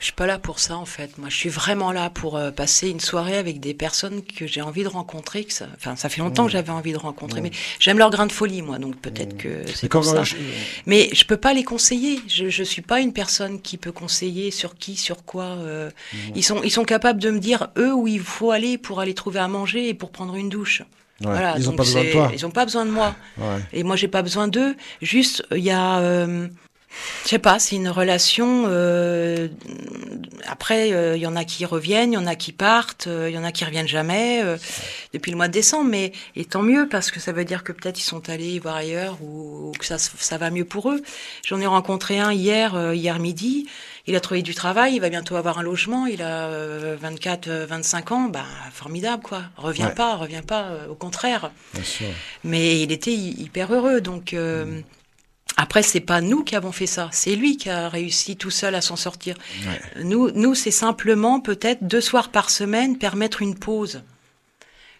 Je suis pas là pour ça en fait. Moi, je suis vraiment là pour euh, passer une soirée avec des personnes que j'ai envie de rencontrer. Que ça... Enfin, ça fait longtemps que j'avais envie de rencontrer, mais j'aime leur grain de folie, moi. Donc peut-être que c'est quand- ça. je- Mais je peux pas les conseiller. Je, je suis pas une personne qui peut conseiller sur qui, sur quoi. euh, Ils sont, ils sont capables de me dire eux où il faut aller pour aller trouver à manger et pour prendre une douche. Ouais, Voilà, ils n'ont pas besoin de toi. Ils ont pas besoin de moi. Ouais. Et moi, j'ai pas besoin d'eux. Juste, il y a, euh, je sais pas, c'est une relation. euh, après, euh, il y en a qui reviennent, il y en a qui partent, euh, il y en a qui reviennent jamais euh, depuis le mois de décembre. Mais et tant mieux parce que ça veut dire que peut-être ils sont allés voir ailleurs ou, ou que ça, ça va mieux pour eux. J'en ai rencontré un hier, euh, hier midi. Il a trouvé du travail, il va bientôt avoir un logement. Il a euh, 24, euh, 25 ans. Bah, formidable quoi. Reviens Ouais. pas, reviens pas. euh, au contraire Bien sûr. mais il était hy- hyper heureux. Donc euh, après, c'est pas nous qui avons fait ça, c'est lui qui a réussi tout seul à s'en sortir. Nous, nous, c'est simplement peut-être deux soirs par semaine permettre une pause.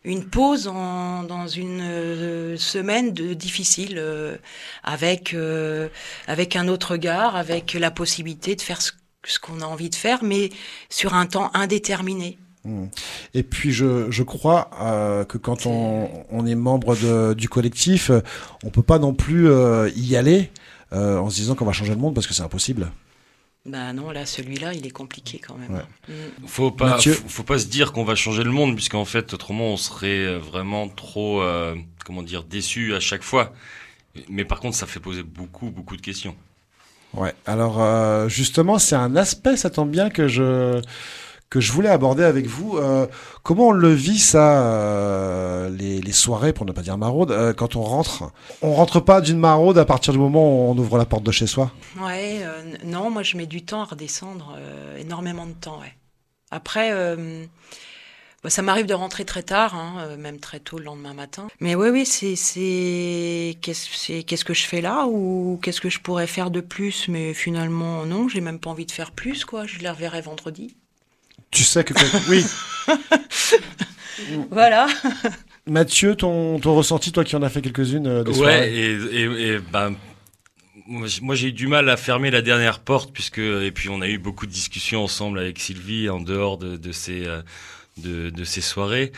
Une pause en- dans une euh, semaine de, difficile, euh, avec, euh, avec un autre regard, avec la possibilité de faire ce, ce qu'on a envie de faire, mais sur un temps indéterminé. Et puis je, je crois euh, que quand on, on est membre de, du collectif, euh, on peut pas non plus euh, y aller euh, en se disant qu'on va changer le monde parce que c'est impossible. Ben non, là, celui-là, il est compliqué quand même. Ouais. Mm. Faut pas, faut, faut pas se dire qu'on va changer le monde, puisqu'en fait, autrement, on serait vraiment trop, euh, comment dire, déçu à chaque fois. Mais par contre, ça fait poser beaucoup, beaucoup de questions. Ouais. Alors euh, justement, c'est un aspect, ça tombe bien que je que je voulais aborder avec vous. Euh, comment on le vit ça, euh, les, soirées, pour ne pas dire maraude, euh, quand on rentre? On rentre pas d'une maraude à partir du moment où on ouvre la porte de chez soi? Ouais, non, moi je mets du temps à redescendre, énormément de temps, ouais. Après, bah, ça m'arrive de rentrer très tard, hein, même très tôt le lendemain matin. Mais oui, oui, c'est c'est qu'est-ce c'est- qu'est-ce que je fais là? Ou qu'est-ce que je pourrais faire de plus? Mais finalement, non, j'ai même pas envie de faire plus, quoi. Je les reverrai vendredi. Tu sais que oui, Voilà. Mathieu, ton, ton ressenti, toi qui en as fait quelques-unes euh, des Ouais, soirées. et, et, et ben, moi j'ai eu du mal à fermer la dernière porte puisque et puis on a eu beaucoup de discussions ensemble avec Sylvie en dehors de, de ces euh, de, de ces soirées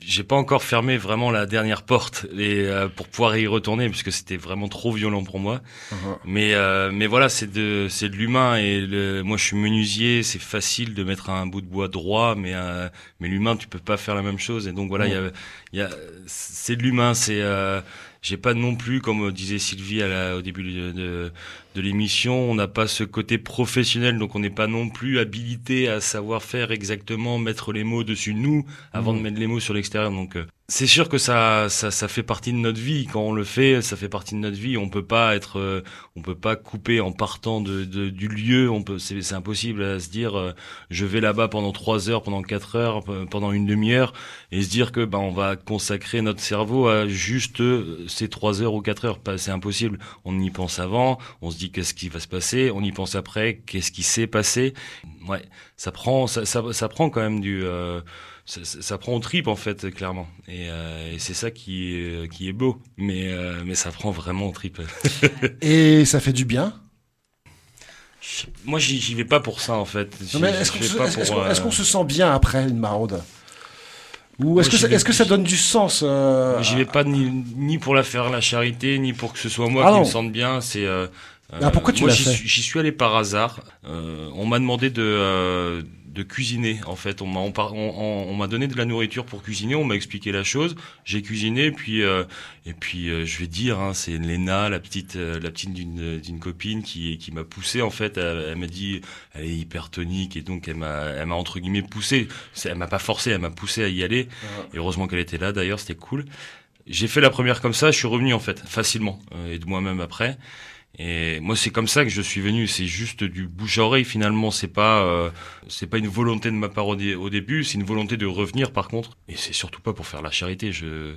j'ai pas encore fermé vraiment la dernière porte et euh, pour pouvoir y retourner puisque c'était vraiment trop violent pour moi. Uh-huh. Mais euh, mais voilà, c'est de c'est de l'humain et le, moi je suis menuisier, c'est facile de mettre un bout de bois droit, mais euh, mais l'humain tu peux pas faire la même chose et donc voilà, il y a y a c'est de l'humain, c'est j'ai pas non plus, comme disait Sylvie à la, au début de, de, de l'émission, on n'a pas ce côté professionnel, donc on n'est pas non plus habilité à savoir faire exactement mettre les mots dessus nous avant de mmh. mettre les mots sur l'extérieur. Donc euh, c'est sûr que ça, ça, ça fait partie de notre vie. Quand on le fait, ça fait partie de notre vie. On peut pas être, euh, on peut pas couper en partant de, de du lieu. On peut, c'est, c'est impossible à se dire, euh, je vais là-bas pendant trois heures, pendant quatre heures, pendant une demi-heure, et se dire que ben on va consacrer notre cerveau à juste euh, ces trois heures ou quatre heures. C'est impossible. On y pense avant, on se dit qu'est-ce qui va se passer, on y pense après, qu'est-ce qui s'est passé? Ouais, ça prend, ça, ça, ça prend quand même du ça, prend au trip en fait clairement. Et, euh, et c'est ça qui est, qui est beau. Mais euh, mais ça prend vraiment au trip. Et ça fait du bien? Moi j'y vais pas pour ça en fait. Est-ce qu'on se sent bien après une maraude? Ou est-ce que, est que ça donne du sens euh, J'y vais pas ni, ni, pour la faire la charité, ni pour que ce soit moi ah qui me sente bien. C'est euh, ah, pourquoi tu l'as fait J'y suis allé par hasard. on m'a demandé de de cuisiner en fait. On m'a on, m'a donné de la nourriture pour cuisiner, on m'a expliqué la chose, j'ai cuisiné puis euh, et puis euh, je vais dire hein, c'est Léna, la petite euh, la petite d'une d'une copine qui qui m'a poussé en fait, elle, m'a dit elle est hypertonique et donc elle m'a elle m'a entre guillemets poussé, elle m'a pas forcé, elle m'a poussé à y aller. Et heureusement qu'elle était là d'ailleurs, c'était cool. J'ai fait la première comme ça, je suis revenu en fait facilement et de moi-même après. Et moi, c'est comme ça que je suis venu. C'est juste du bouche à oreille finalement. C'est pas, euh, c'est pas une volonté de ma part au, début. C'est une volonté de revenir par contre. Et c'est surtout pas pour faire la charité. Je,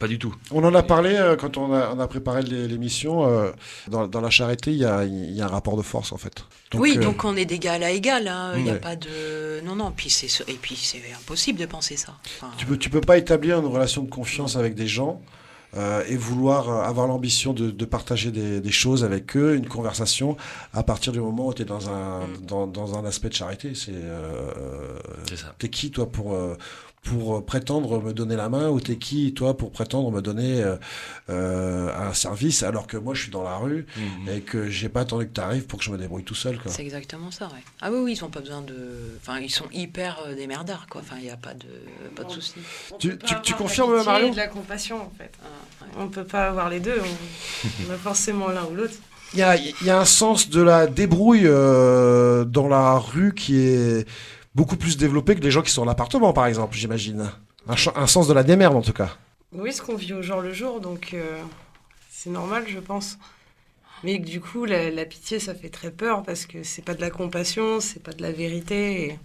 pas du tout. On en a parlé euh, quand on a, on a préparé l'émission. Euh, dans, dans, la charité, il y a, y a, un rapport de force en fait. oui, donc on est d'égal à égal. Hein. Il n'y a pas de. Non, non. Puis c'est et puis c'est impossible de penser ça. Tu peux, tu peux pas établir une relation de confiance avec des gens euh, et vouloir euh, avoir l'ambition de, de, partager des, des, choses avec eux, une conversation, à partir du moment où tu es dans un, mm. dans, dans, un aspect de charité. C'est euh, T'es qui, toi, pour, euh, pour euh, prétendre me donner la main ou t'es qui toi pour prétendre me donner euh, euh, un service alors que moi je suis dans la rue mhm. et que j'ai pas attendu que tu arrives pour que je me débrouille tout seul C'est exactement ça, ouais. Ah oui, oui, ils ont pas besoin de. Enfin, ils sont hyper euh, démerdards, quoi. Enfin, il n'y a pas de, pas de souci. Tu, tu, tu confirmes, Marion de la compassion, en fait. Ah, On peut pas avoir les deux, on, a forcément l'un ou l'autre. Il y a, y a, un sens de la débrouille euh, dans la rue qui est beaucoup plus développé que les gens qui sont en appartement, par exemple, j'imagine. Un, sens de la démerde, en tout cas. Oui, ce qu'on vit au jour le jour, donc euh, c'est normal, je pense. Mais du coup, la, pitié, ça fait très peur parce que c'est pas de la compassion, c'est pas de la vérité.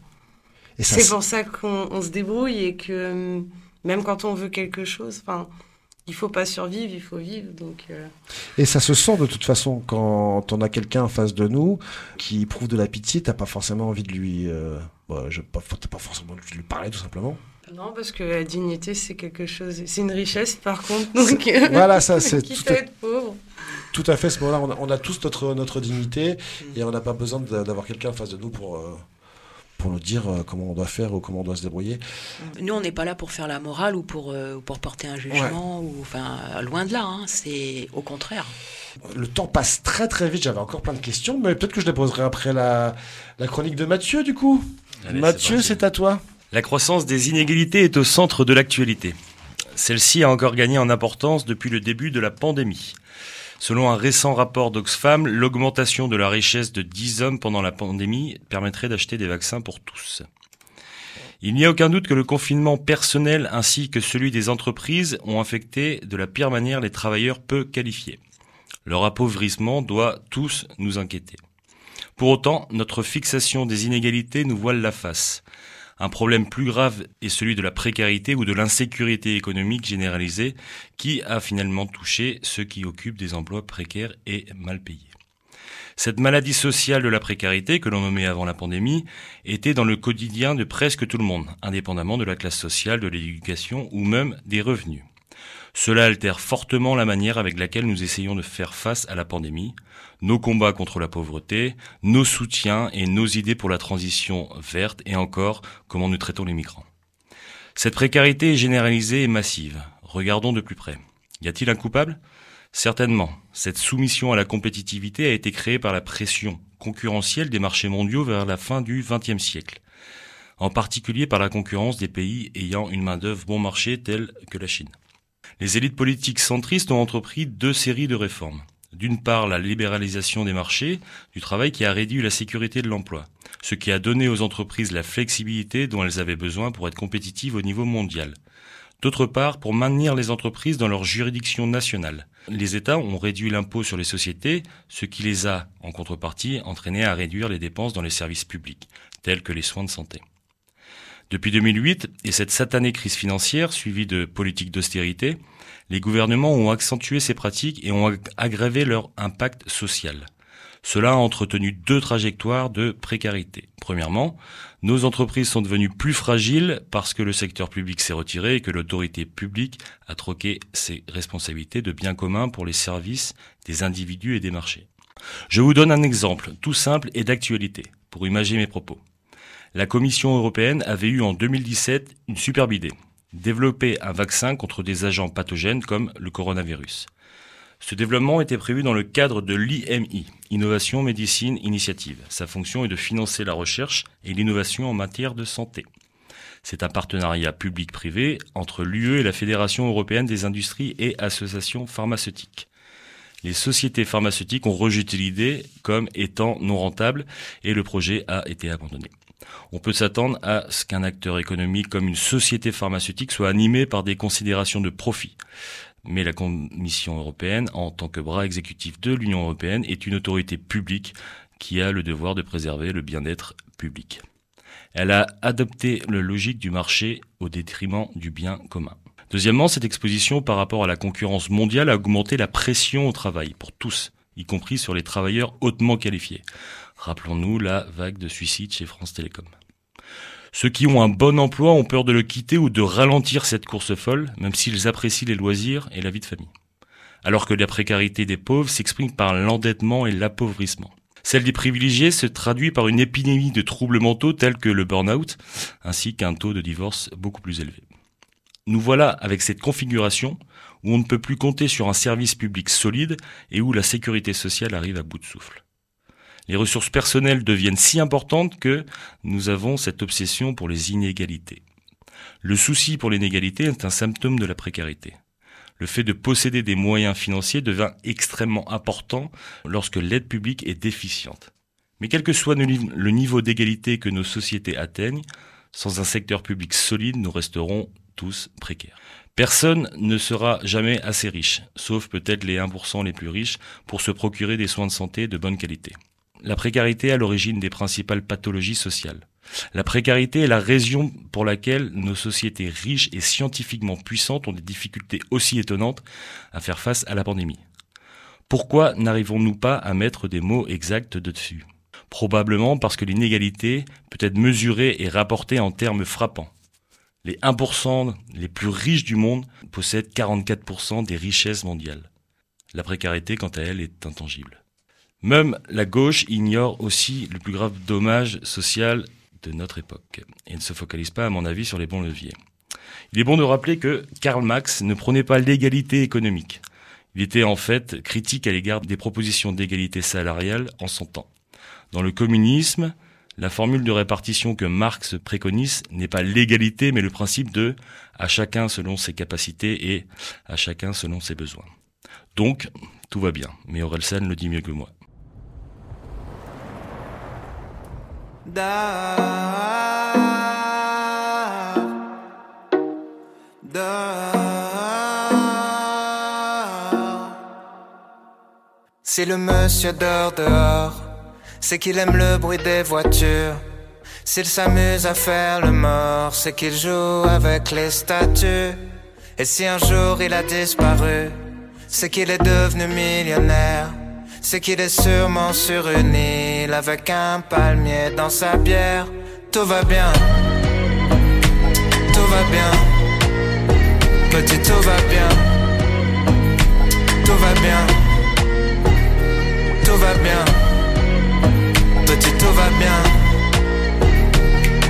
C'est pour ça qu'on se débrouille et que même quand on veut quelque chose, enfin, il faut pas survivre, il faut vivre. Donc, euh. Et ça se sent de toute façon quand on a quelqu'un en face de nous qui prouve de la pitié, t'as pas forcément envie de lui, euh... bah, je pas, pas forcément lui parler tout simplement. Non, parce que la dignité c'est quelque chose, c'est une richesse par contre. Donc, euh, voilà, ça c'est tout, à... être pauvre. tout à fait. Ce moment-là, on, a, tous notre notre dignité et on n'a pas besoin d'avoir quelqu'un en face de nous pour euh, pour nous dire euh, comment on doit faire ou comment on doit se débrouiller. Nous, on n'est pas là pour faire la morale ou pour, euh, pour porter un jugement, ou, enfin, loin de là, hein, c'est au contraire. Le temps passe très très vite, j'avais encore plein de questions, mais peut-être que je les poserai après la, la chronique de Mathieu, du coup. Mathieu, c'est à toi. La croissance des inégalités est au centre de l'actualité. Celle-ci a encore gagné en importance depuis le début de la pandémie. Selon un récent rapport d'Oxfam, l'augmentation de la richesse de 10 hommes pendant la pandémie permettrait d'acheter des vaccins pour tous. Il n'y a aucun doute que le confinement personnel ainsi que celui des entreprises ont affecté de la pire manière les travailleurs peu qualifiés. Leur appauvrissement doit tous nous inquiéter. Pour autant, notre fixation des inégalités nous voile la face. Un problème plus grave est celui de la précarité ou de l'insécurité économique généralisée qui a finalement touché ceux qui occupent des emplois précaires et mal payés. Cette maladie sociale de la précarité, que l'on nommait avant la pandémie, était dans le quotidien de presque tout le monde, indépendamment de la classe sociale, de l'éducation ou même des revenus. Cela altère fortement la manière avec laquelle nous essayons de faire face à la pandémie, nos combats contre la pauvreté, nos soutiens et nos idées pour la transition verte et encore comment nous traitons les migrants. Cette précarité est généralisée et massive. Regardons de plus près. Y a-t-il un coupable? Certainement. Cette soumission à la compétitivité a été créée par la pression concurrentielle des marchés mondiaux vers la fin du XXe siècle, en particulier par la concurrence des pays ayant une main-d'œuvre bon marché telle que la Chine. Les élites politiques centristes ont entrepris deux séries de réformes. D'une part, la libéralisation des marchés du travail qui a réduit la sécurité de l'emploi, ce qui a donné aux entreprises la flexibilité dont elles avaient besoin pour être compétitives au niveau mondial. D'autre part, pour maintenir les entreprises dans leur juridiction nationale. Les États ont réduit l'impôt sur les sociétés, ce qui les a, en contrepartie, entraînés à réduire les dépenses dans les services publics, tels que les soins de santé. Depuis 2008 et cette satanée crise financière suivie de politiques d'austérité, les gouvernements ont accentué ces pratiques et ont aggravé leur impact social. Cela a entretenu deux trajectoires de précarité. Premièrement, nos entreprises sont devenues plus fragiles parce que le secteur public s'est retiré et que l'autorité publique a troqué ses responsabilités de bien commun pour les services des individus et des marchés. Je vous donne un exemple tout simple et d'actualité pour imaginer mes propos. La Commission européenne avait eu en 2017 une superbe idée, développer un vaccin contre des agents pathogènes comme le coronavirus. Ce développement était prévu dans le cadre de l'IMI, Innovation Médecine Initiative. Sa fonction est de financer la recherche et l'innovation en matière de santé. C'est un partenariat public-privé entre l'UE et la Fédération européenne des industries et associations pharmaceutiques. Les sociétés pharmaceutiques ont rejeté l'idée comme étant non rentable et le projet a été abandonné. On peut s'attendre à ce qu'un acteur économique comme une société pharmaceutique soit animé par des considérations de profit. Mais la Commission européenne, en tant que bras exécutif de l'Union européenne, est une autorité publique qui a le devoir de préserver le bien-être public. Elle a adopté la logique du marché au détriment du bien commun. Deuxièmement, cette exposition par rapport à la concurrence mondiale a augmenté la pression au travail pour tous, y compris sur les travailleurs hautement qualifiés. Rappelons-nous la vague de suicides chez France Télécom. Ceux qui ont un bon emploi ont peur de le quitter ou de ralentir cette course folle, même s'ils apprécient les loisirs et la vie de famille. Alors que la précarité des pauvres s'exprime par l'endettement et l'appauvrissement. Celle des privilégiés se traduit par une épidémie de troubles mentaux tels que le burn-out, ainsi qu'un taux de divorce beaucoup plus élevé. Nous voilà avec cette configuration où on ne peut plus compter sur un service public solide et où la sécurité sociale arrive à bout de souffle les ressources personnelles deviennent si importantes que nous avons cette obsession pour les inégalités. Le souci pour l'inégalité est un symptôme de la précarité. Le fait de posséder des moyens financiers devient extrêmement important lorsque l'aide publique est déficiente. Mais quel que soit le niveau d'égalité que nos sociétés atteignent, sans un secteur public solide, nous resterons tous précaires. Personne ne sera jamais assez riche, sauf peut-être les 1% les plus riches, pour se procurer des soins de santé de bonne qualité. La précarité est à l'origine des principales pathologies sociales. La précarité est la raison pour laquelle nos sociétés riches et scientifiquement puissantes ont des difficultés aussi étonnantes à faire face à la pandémie. Pourquoi n'arrivons-nous pas à mettre des mots exacts dessus? Probablement parce que l'inégalité peut être mesurée et rapportée en termes frappants. Les 1% les plus riches du monde possèdent 44% des richesses mondiales. La précarité, quant à elle, est intangible. Même la gauche ignore aussi le plus grave dommage social de notre époque et ne se focalise pas, à mon avis, sur les bons leviers. Il est bon de rappeler que Karl Marx ne prenait pas l'égalité économique. Il était en fait critique à l'égard des propositions d'égalité salariale en son temps. Dans le communisme, la formule de répartition que Marx préconise n'est pas l'égalité, mais le principe de à chacun selon ses capacités et à chacun selon ses besoins. Donc, tout va bien, mais Orelsan le dit mieux que moi. Si le monsieur dort dehors, c'est qu'il aime le bruit des voitures. S'il s'amuse à faire le mort, c'est qu'il joue avec les statues. Et si un jour il a disparu, c'est qu'il est devenu millionnaire c'est qu'il est sûrement sur une île avec un palmier dans sa bière. Tout va bien, tout va bien, petit tout va bien, tout va bien, tout va bien, petit tout va bien,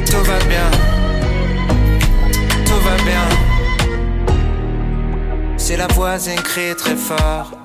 tout va bien, tout va bien. Si la voisine crie très fort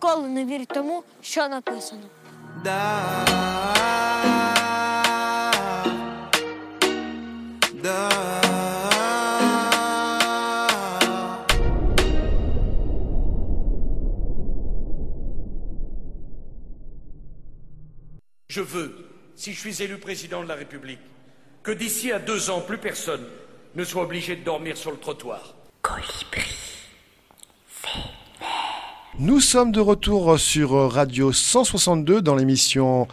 Ніколи не вірь тому, що написано. Da, da. Je veux, si je suis élu président de la République, que d'ici à deux ans, plus personne ne soit obligé de dormir sur le trottoir. Nous sommes de retour sur Radio 162 dans l'émission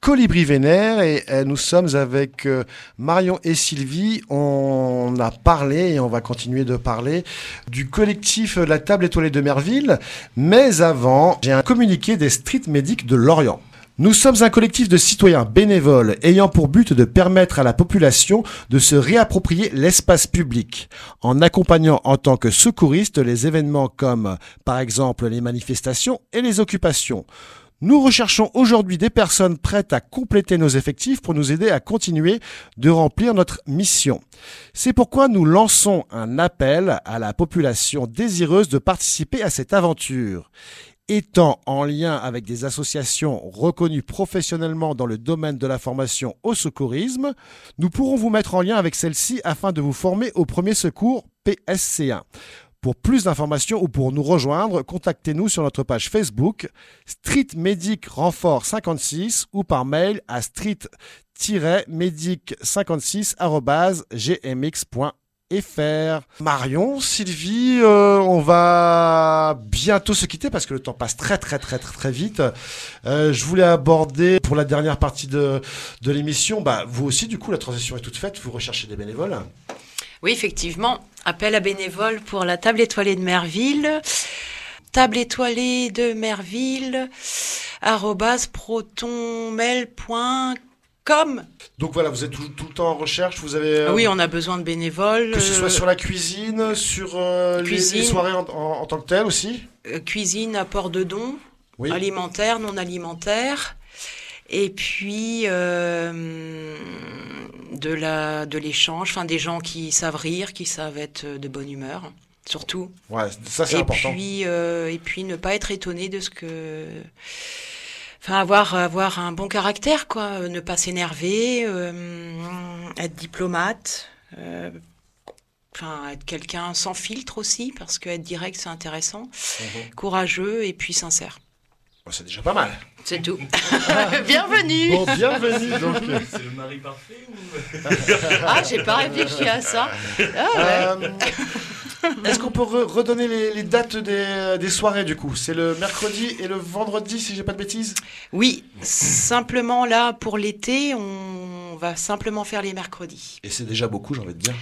Colibri Vénère et euh, nous sommes avec euh, Marion et Sylvie. On a parlé et on va continuer de parler du collectif La Table Étoilée de Merville. Mais avant, j'ai un communiqué des Street Medics de Lorient. Nous sommes un collectif de citoyens bénévoles ayant pour but de permettre à la population de se réapproprier l'espace public en accompagnant en tant que secouristes les événements comme par exemple les manifestations et les occupations. Nous recherchons aujourd'hui des personnes prêtes à compléter nos effectifs pour nous aider à continuer de remplir notre mission. C'est pourquoi nous lançons un appel à la population désireuse de participer à cette aventure étant en lien avec des associations reconnues professionnellement dans le domaine de la formation au secourisme, nous pourrons vous mettre en lien avec celle-ci afin de vous former au premier secours PSC1. Pour plus d'informations ou pour nous rejoindre, contactez-nous sur notre page Facebook Street Medic Renfort 56 ou par mail à street-medic56@gmx.fr. Marion, Sylvie, euh, on va bientôt se quitter parce que le temps passe très très très très très vite. Euh, je voulais aborder pour la dernière partie de, de l'émission, bah, vous aussi du coup la transition est toute faite, vous recherchez des bénévoles. Oui, effectivement. Appel à bénévoles pour la table étoilée de Merville. Table étoilée de Merville, arrobas protonmail.com. Donc voilà, vous êtes tout, tout le temps en recherche, vous avez... euh, Oui, on a besoin de bénévoles. Que ce soit euh, sur la cuisine, sur euh, les- soirées en, en- en tant que telles aussi euh, cuisine, apport de dons, Oui. alimentaire, non alimentaire. Et puis euh, de la de l'échange, enfin des gens qui savent rire, qui savent être de bonne humeur, surtout. Ouais, ça c'est et important. Puis, euh, et puis ne pas être étonné de ce que. Enfin, avoir, avoir un bon caractère, quoi. euh, Ne pas s'énerver, euh, être diplomate, euh, enfin, être quelqu'un sans filtre aussi, parce que être direct, c'est intéressant. Mhm. Courageux et puis sincère. Bon, c'est déjà pas mal. C'est tout. Bienvenue Bon, bienvenue donc. C'est le mari parfait ou? Ah, j'ai pas réfléchi à ça. Ah ouais. Euh, Est-ce qu'on peut re- redonner les, les dates des, des soirées du coup? C'est le mercredi et le vendredi si j'ai pas de bêtises? Oui, simplement là, pour l'été, on va simplement faire les mercredis. Et c'est déjà beaucoup, j'ai envie de dire.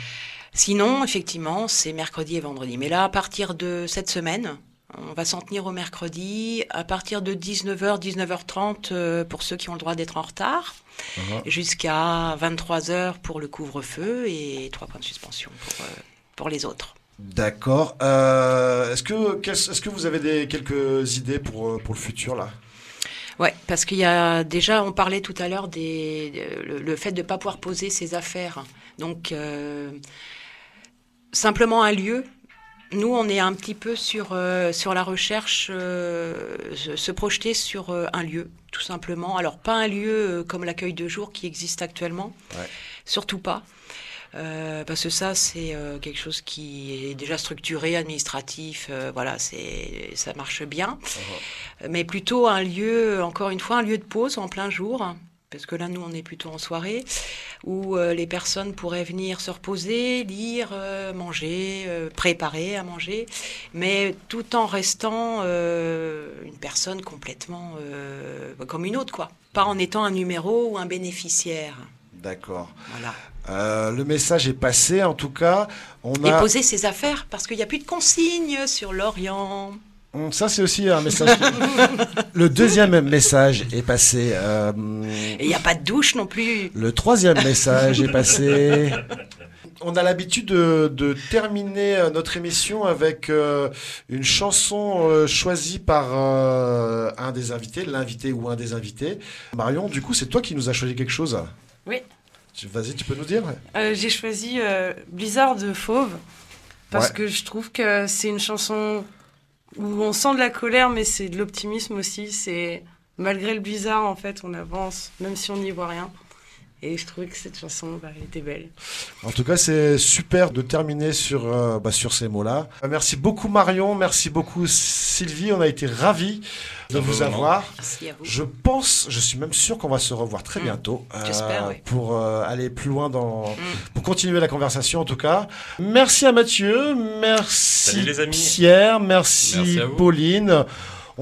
Sinon, effectivement, c'est mercredi et vendredi. Mais là, à partir de cette semaine, on va s'en tenir au mercredi, à partir de 19h, 19h30 euh, pour ceux qui ont le droit d'être en retard, Uh-huh. jusqu'à 23h pour le couvre-feu et trois points de suspension pour, euh, pour les autres. D'accord. Euh, est-ce que, est-ce que vous avez des, quelques idées pour, euh, pour le futur là? Ouais, parce qu'il y a déjà, on parlait tout à l'heure des de- le, le fait de ne pas pouvoir poser ses affaires. Donc euh, simplement un lieu. Nous, on est un petit peu sur euh, sur la recherche, euh, se, projeter sur euh, un lieu, tout simplement. Alors pas un lieu euh, comme l'accueil de jour qui existe actuellement, Ouais. surtout pas. Euh, parce que ça, c'est euh, quelque chose qui est déjà structuré, administratif, euh, voilà, c'est ça marche bien. Mais plutôt un lieu, encore une fois, un lieu de pause en plein jour, parce que là, nous, on est plutôt en soirée, où les personnes pourraient venir se reposer, lire, manger, préparer à manger, mais tout en restant une personne complètement comme une autre, quoi. Pas en étant un numéro ou un bénéficiaire. D'accord. Voilà. Euh, le message est passé en tout cas. On Et a... poser ses affaires, parce qu'il n'y a plus de consignes sur l'Orient. Hum, Ça, c'est aussi un message. le deuxième message est passé. euh, Et il n'y a pas de douche non plus. Le troisième message est passé. On a l'habitude de, de terminer euh, notre émission avec euh, une chanson euh, choisie par un des invités, l'invité ou un des invités. Marion, du coup, c'est toi qui nous as choisi quelque chose. Oui. Vas-y, tu peux nous dire Euh, J'ai choisi euh, Blizzard de Fauve parce Ouais. que je trouve que c'est une chanson où on sent de la colère, mais c'est de l'optimisme aussi. C'est malgré le blizzard, en fait, on avance, même si on n'y voit rien. Et je trouvais que cette chanson, bah, elle était belle. En tout cas, c'est super de terminer sur, euh, bah, sur ces mots-là. Euh, Merci beaucoup Marion, merci beaucoup Sylvie, on a été ravis de vous Vraiment. avoir. Merci à vous. Je pense, je suis même sûr qu'on va se revoir très Mm. bientôt euh, J'espère, oui. pour euh, aller plus loin dans, Mm. pour continuer la conversation en tout cas. Merci à Mathieu, merci Salut les amis. Pierre, merci, Merci à vous. Pauline.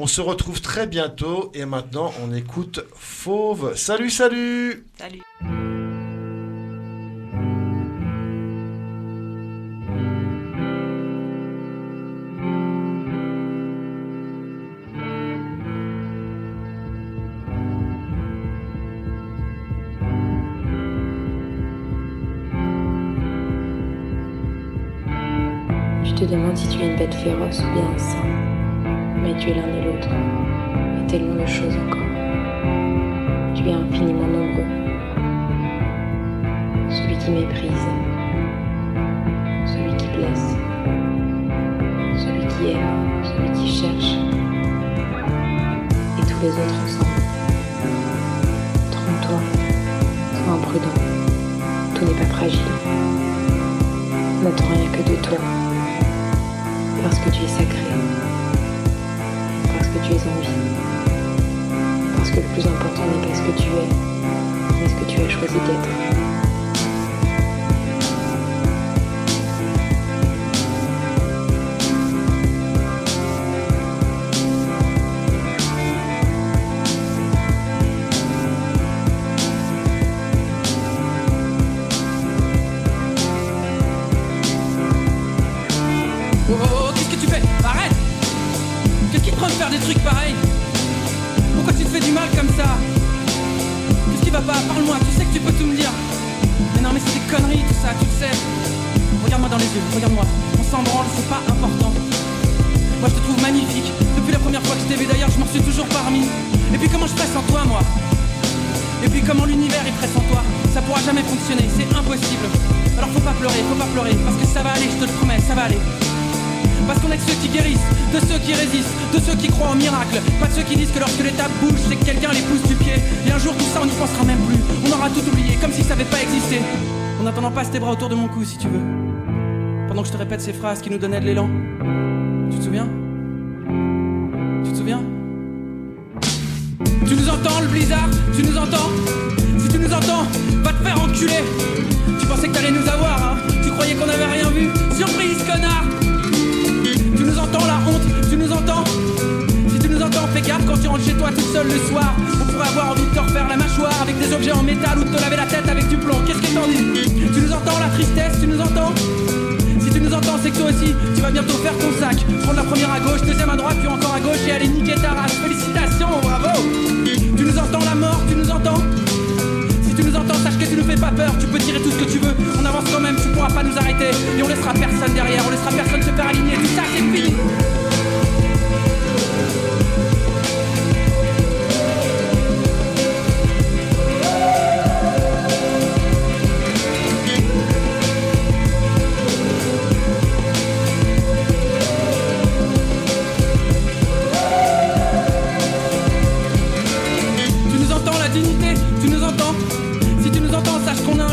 On se retrouve très bientôt et maintenant on écoute Fauve. Salut, salut. Salut. Tu te demandes si tu es une bête féroce ou bien un saint. Mais tu es l'un et l'autre. Et tellement de choses encore. Tu es infiniment nombreux. Celui qui méprise. Celui qui blesse. Celui qui aime. Celui qui cherche. Et tous les autres ensemble. Trompe-toi. Sois imprudent. Tout n'est pas fragile. N'attends rien que de toi. Parce que tu es sacré. Parce que tu es en vie. Parce que le plus important n'est pas ce que tu es, mais ce que tu as choisi d'être. Phrases qui nous donnaient de l'élan. gauche, deuxième à droite, puis encore à gauche et allez niquer ta race. Félicitations, bravo. Tu nous entends la mort, tu nous entends Si tu nous entends, sache que tu nous fais pas peur, tu peux tirer tout ce que tu veux, on avance quand même, tu pourras pas nous arrêter, et on laissera personne derrière, on laissera personne se faire aligner, tout ça c'est fini.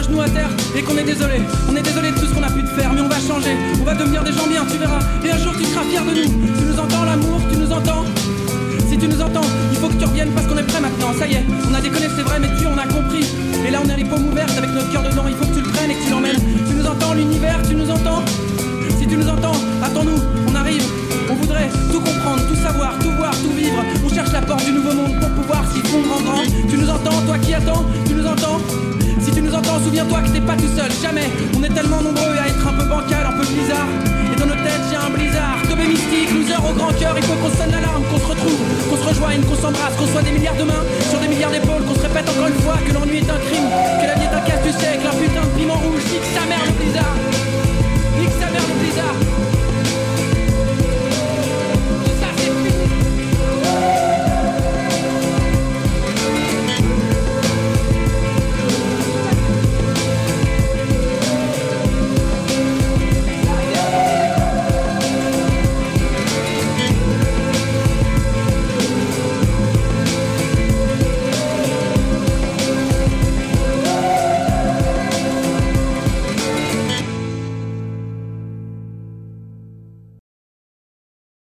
Genou à terre et qu'on est désolé. On est désolé de tout ce qu'on a pu te faire, mais on va changer. On va devenir des gens bien, tu verras. Et un jour tu seras fier de nous. Tu nous entends l'amour, tu nous entends si tu nous entends, il faut que tu reviennes parce qu'on est prêt maintenant. Ça y est, on a déconné, c'est vrai, mais tu on a compris. Et là, on a les paumes ouvertes avec notre cœur dedans. Il faut que tu le prennes et que tu l'emmènes. Tu nous entends, l'univers, tu nous entends Si tu nous entends, attends-nous, on arrive. On voudrait tout comprendre, tout savoir, tout voir, tout vivre. On cherche la porte du nouveau monde pour pouvoir s'y fondre en grand. Tu nous entends, toi qui attends, tu nous entends si tu nous entends, souviens-toi que t'es pas tout seul, jamais. On est tellement nombreux à être un peu bancal, un peu bizarre. Et dans nos têtes, j'ai un blizzard. Teubé mystique, loser au grand cœur. Il faut qu'on sonne l'alarme, qu'on se retrouve, qu'on se rejoigne, qu'on s'embrasse, qu'on soit des milliards de mains sur des milliards d'épaules, qu'on se répète encore une fois que l'ennui est un crime, que la vie est un casse, du siècle, que la putain de piment rouge, nique sa mère, le blizzard.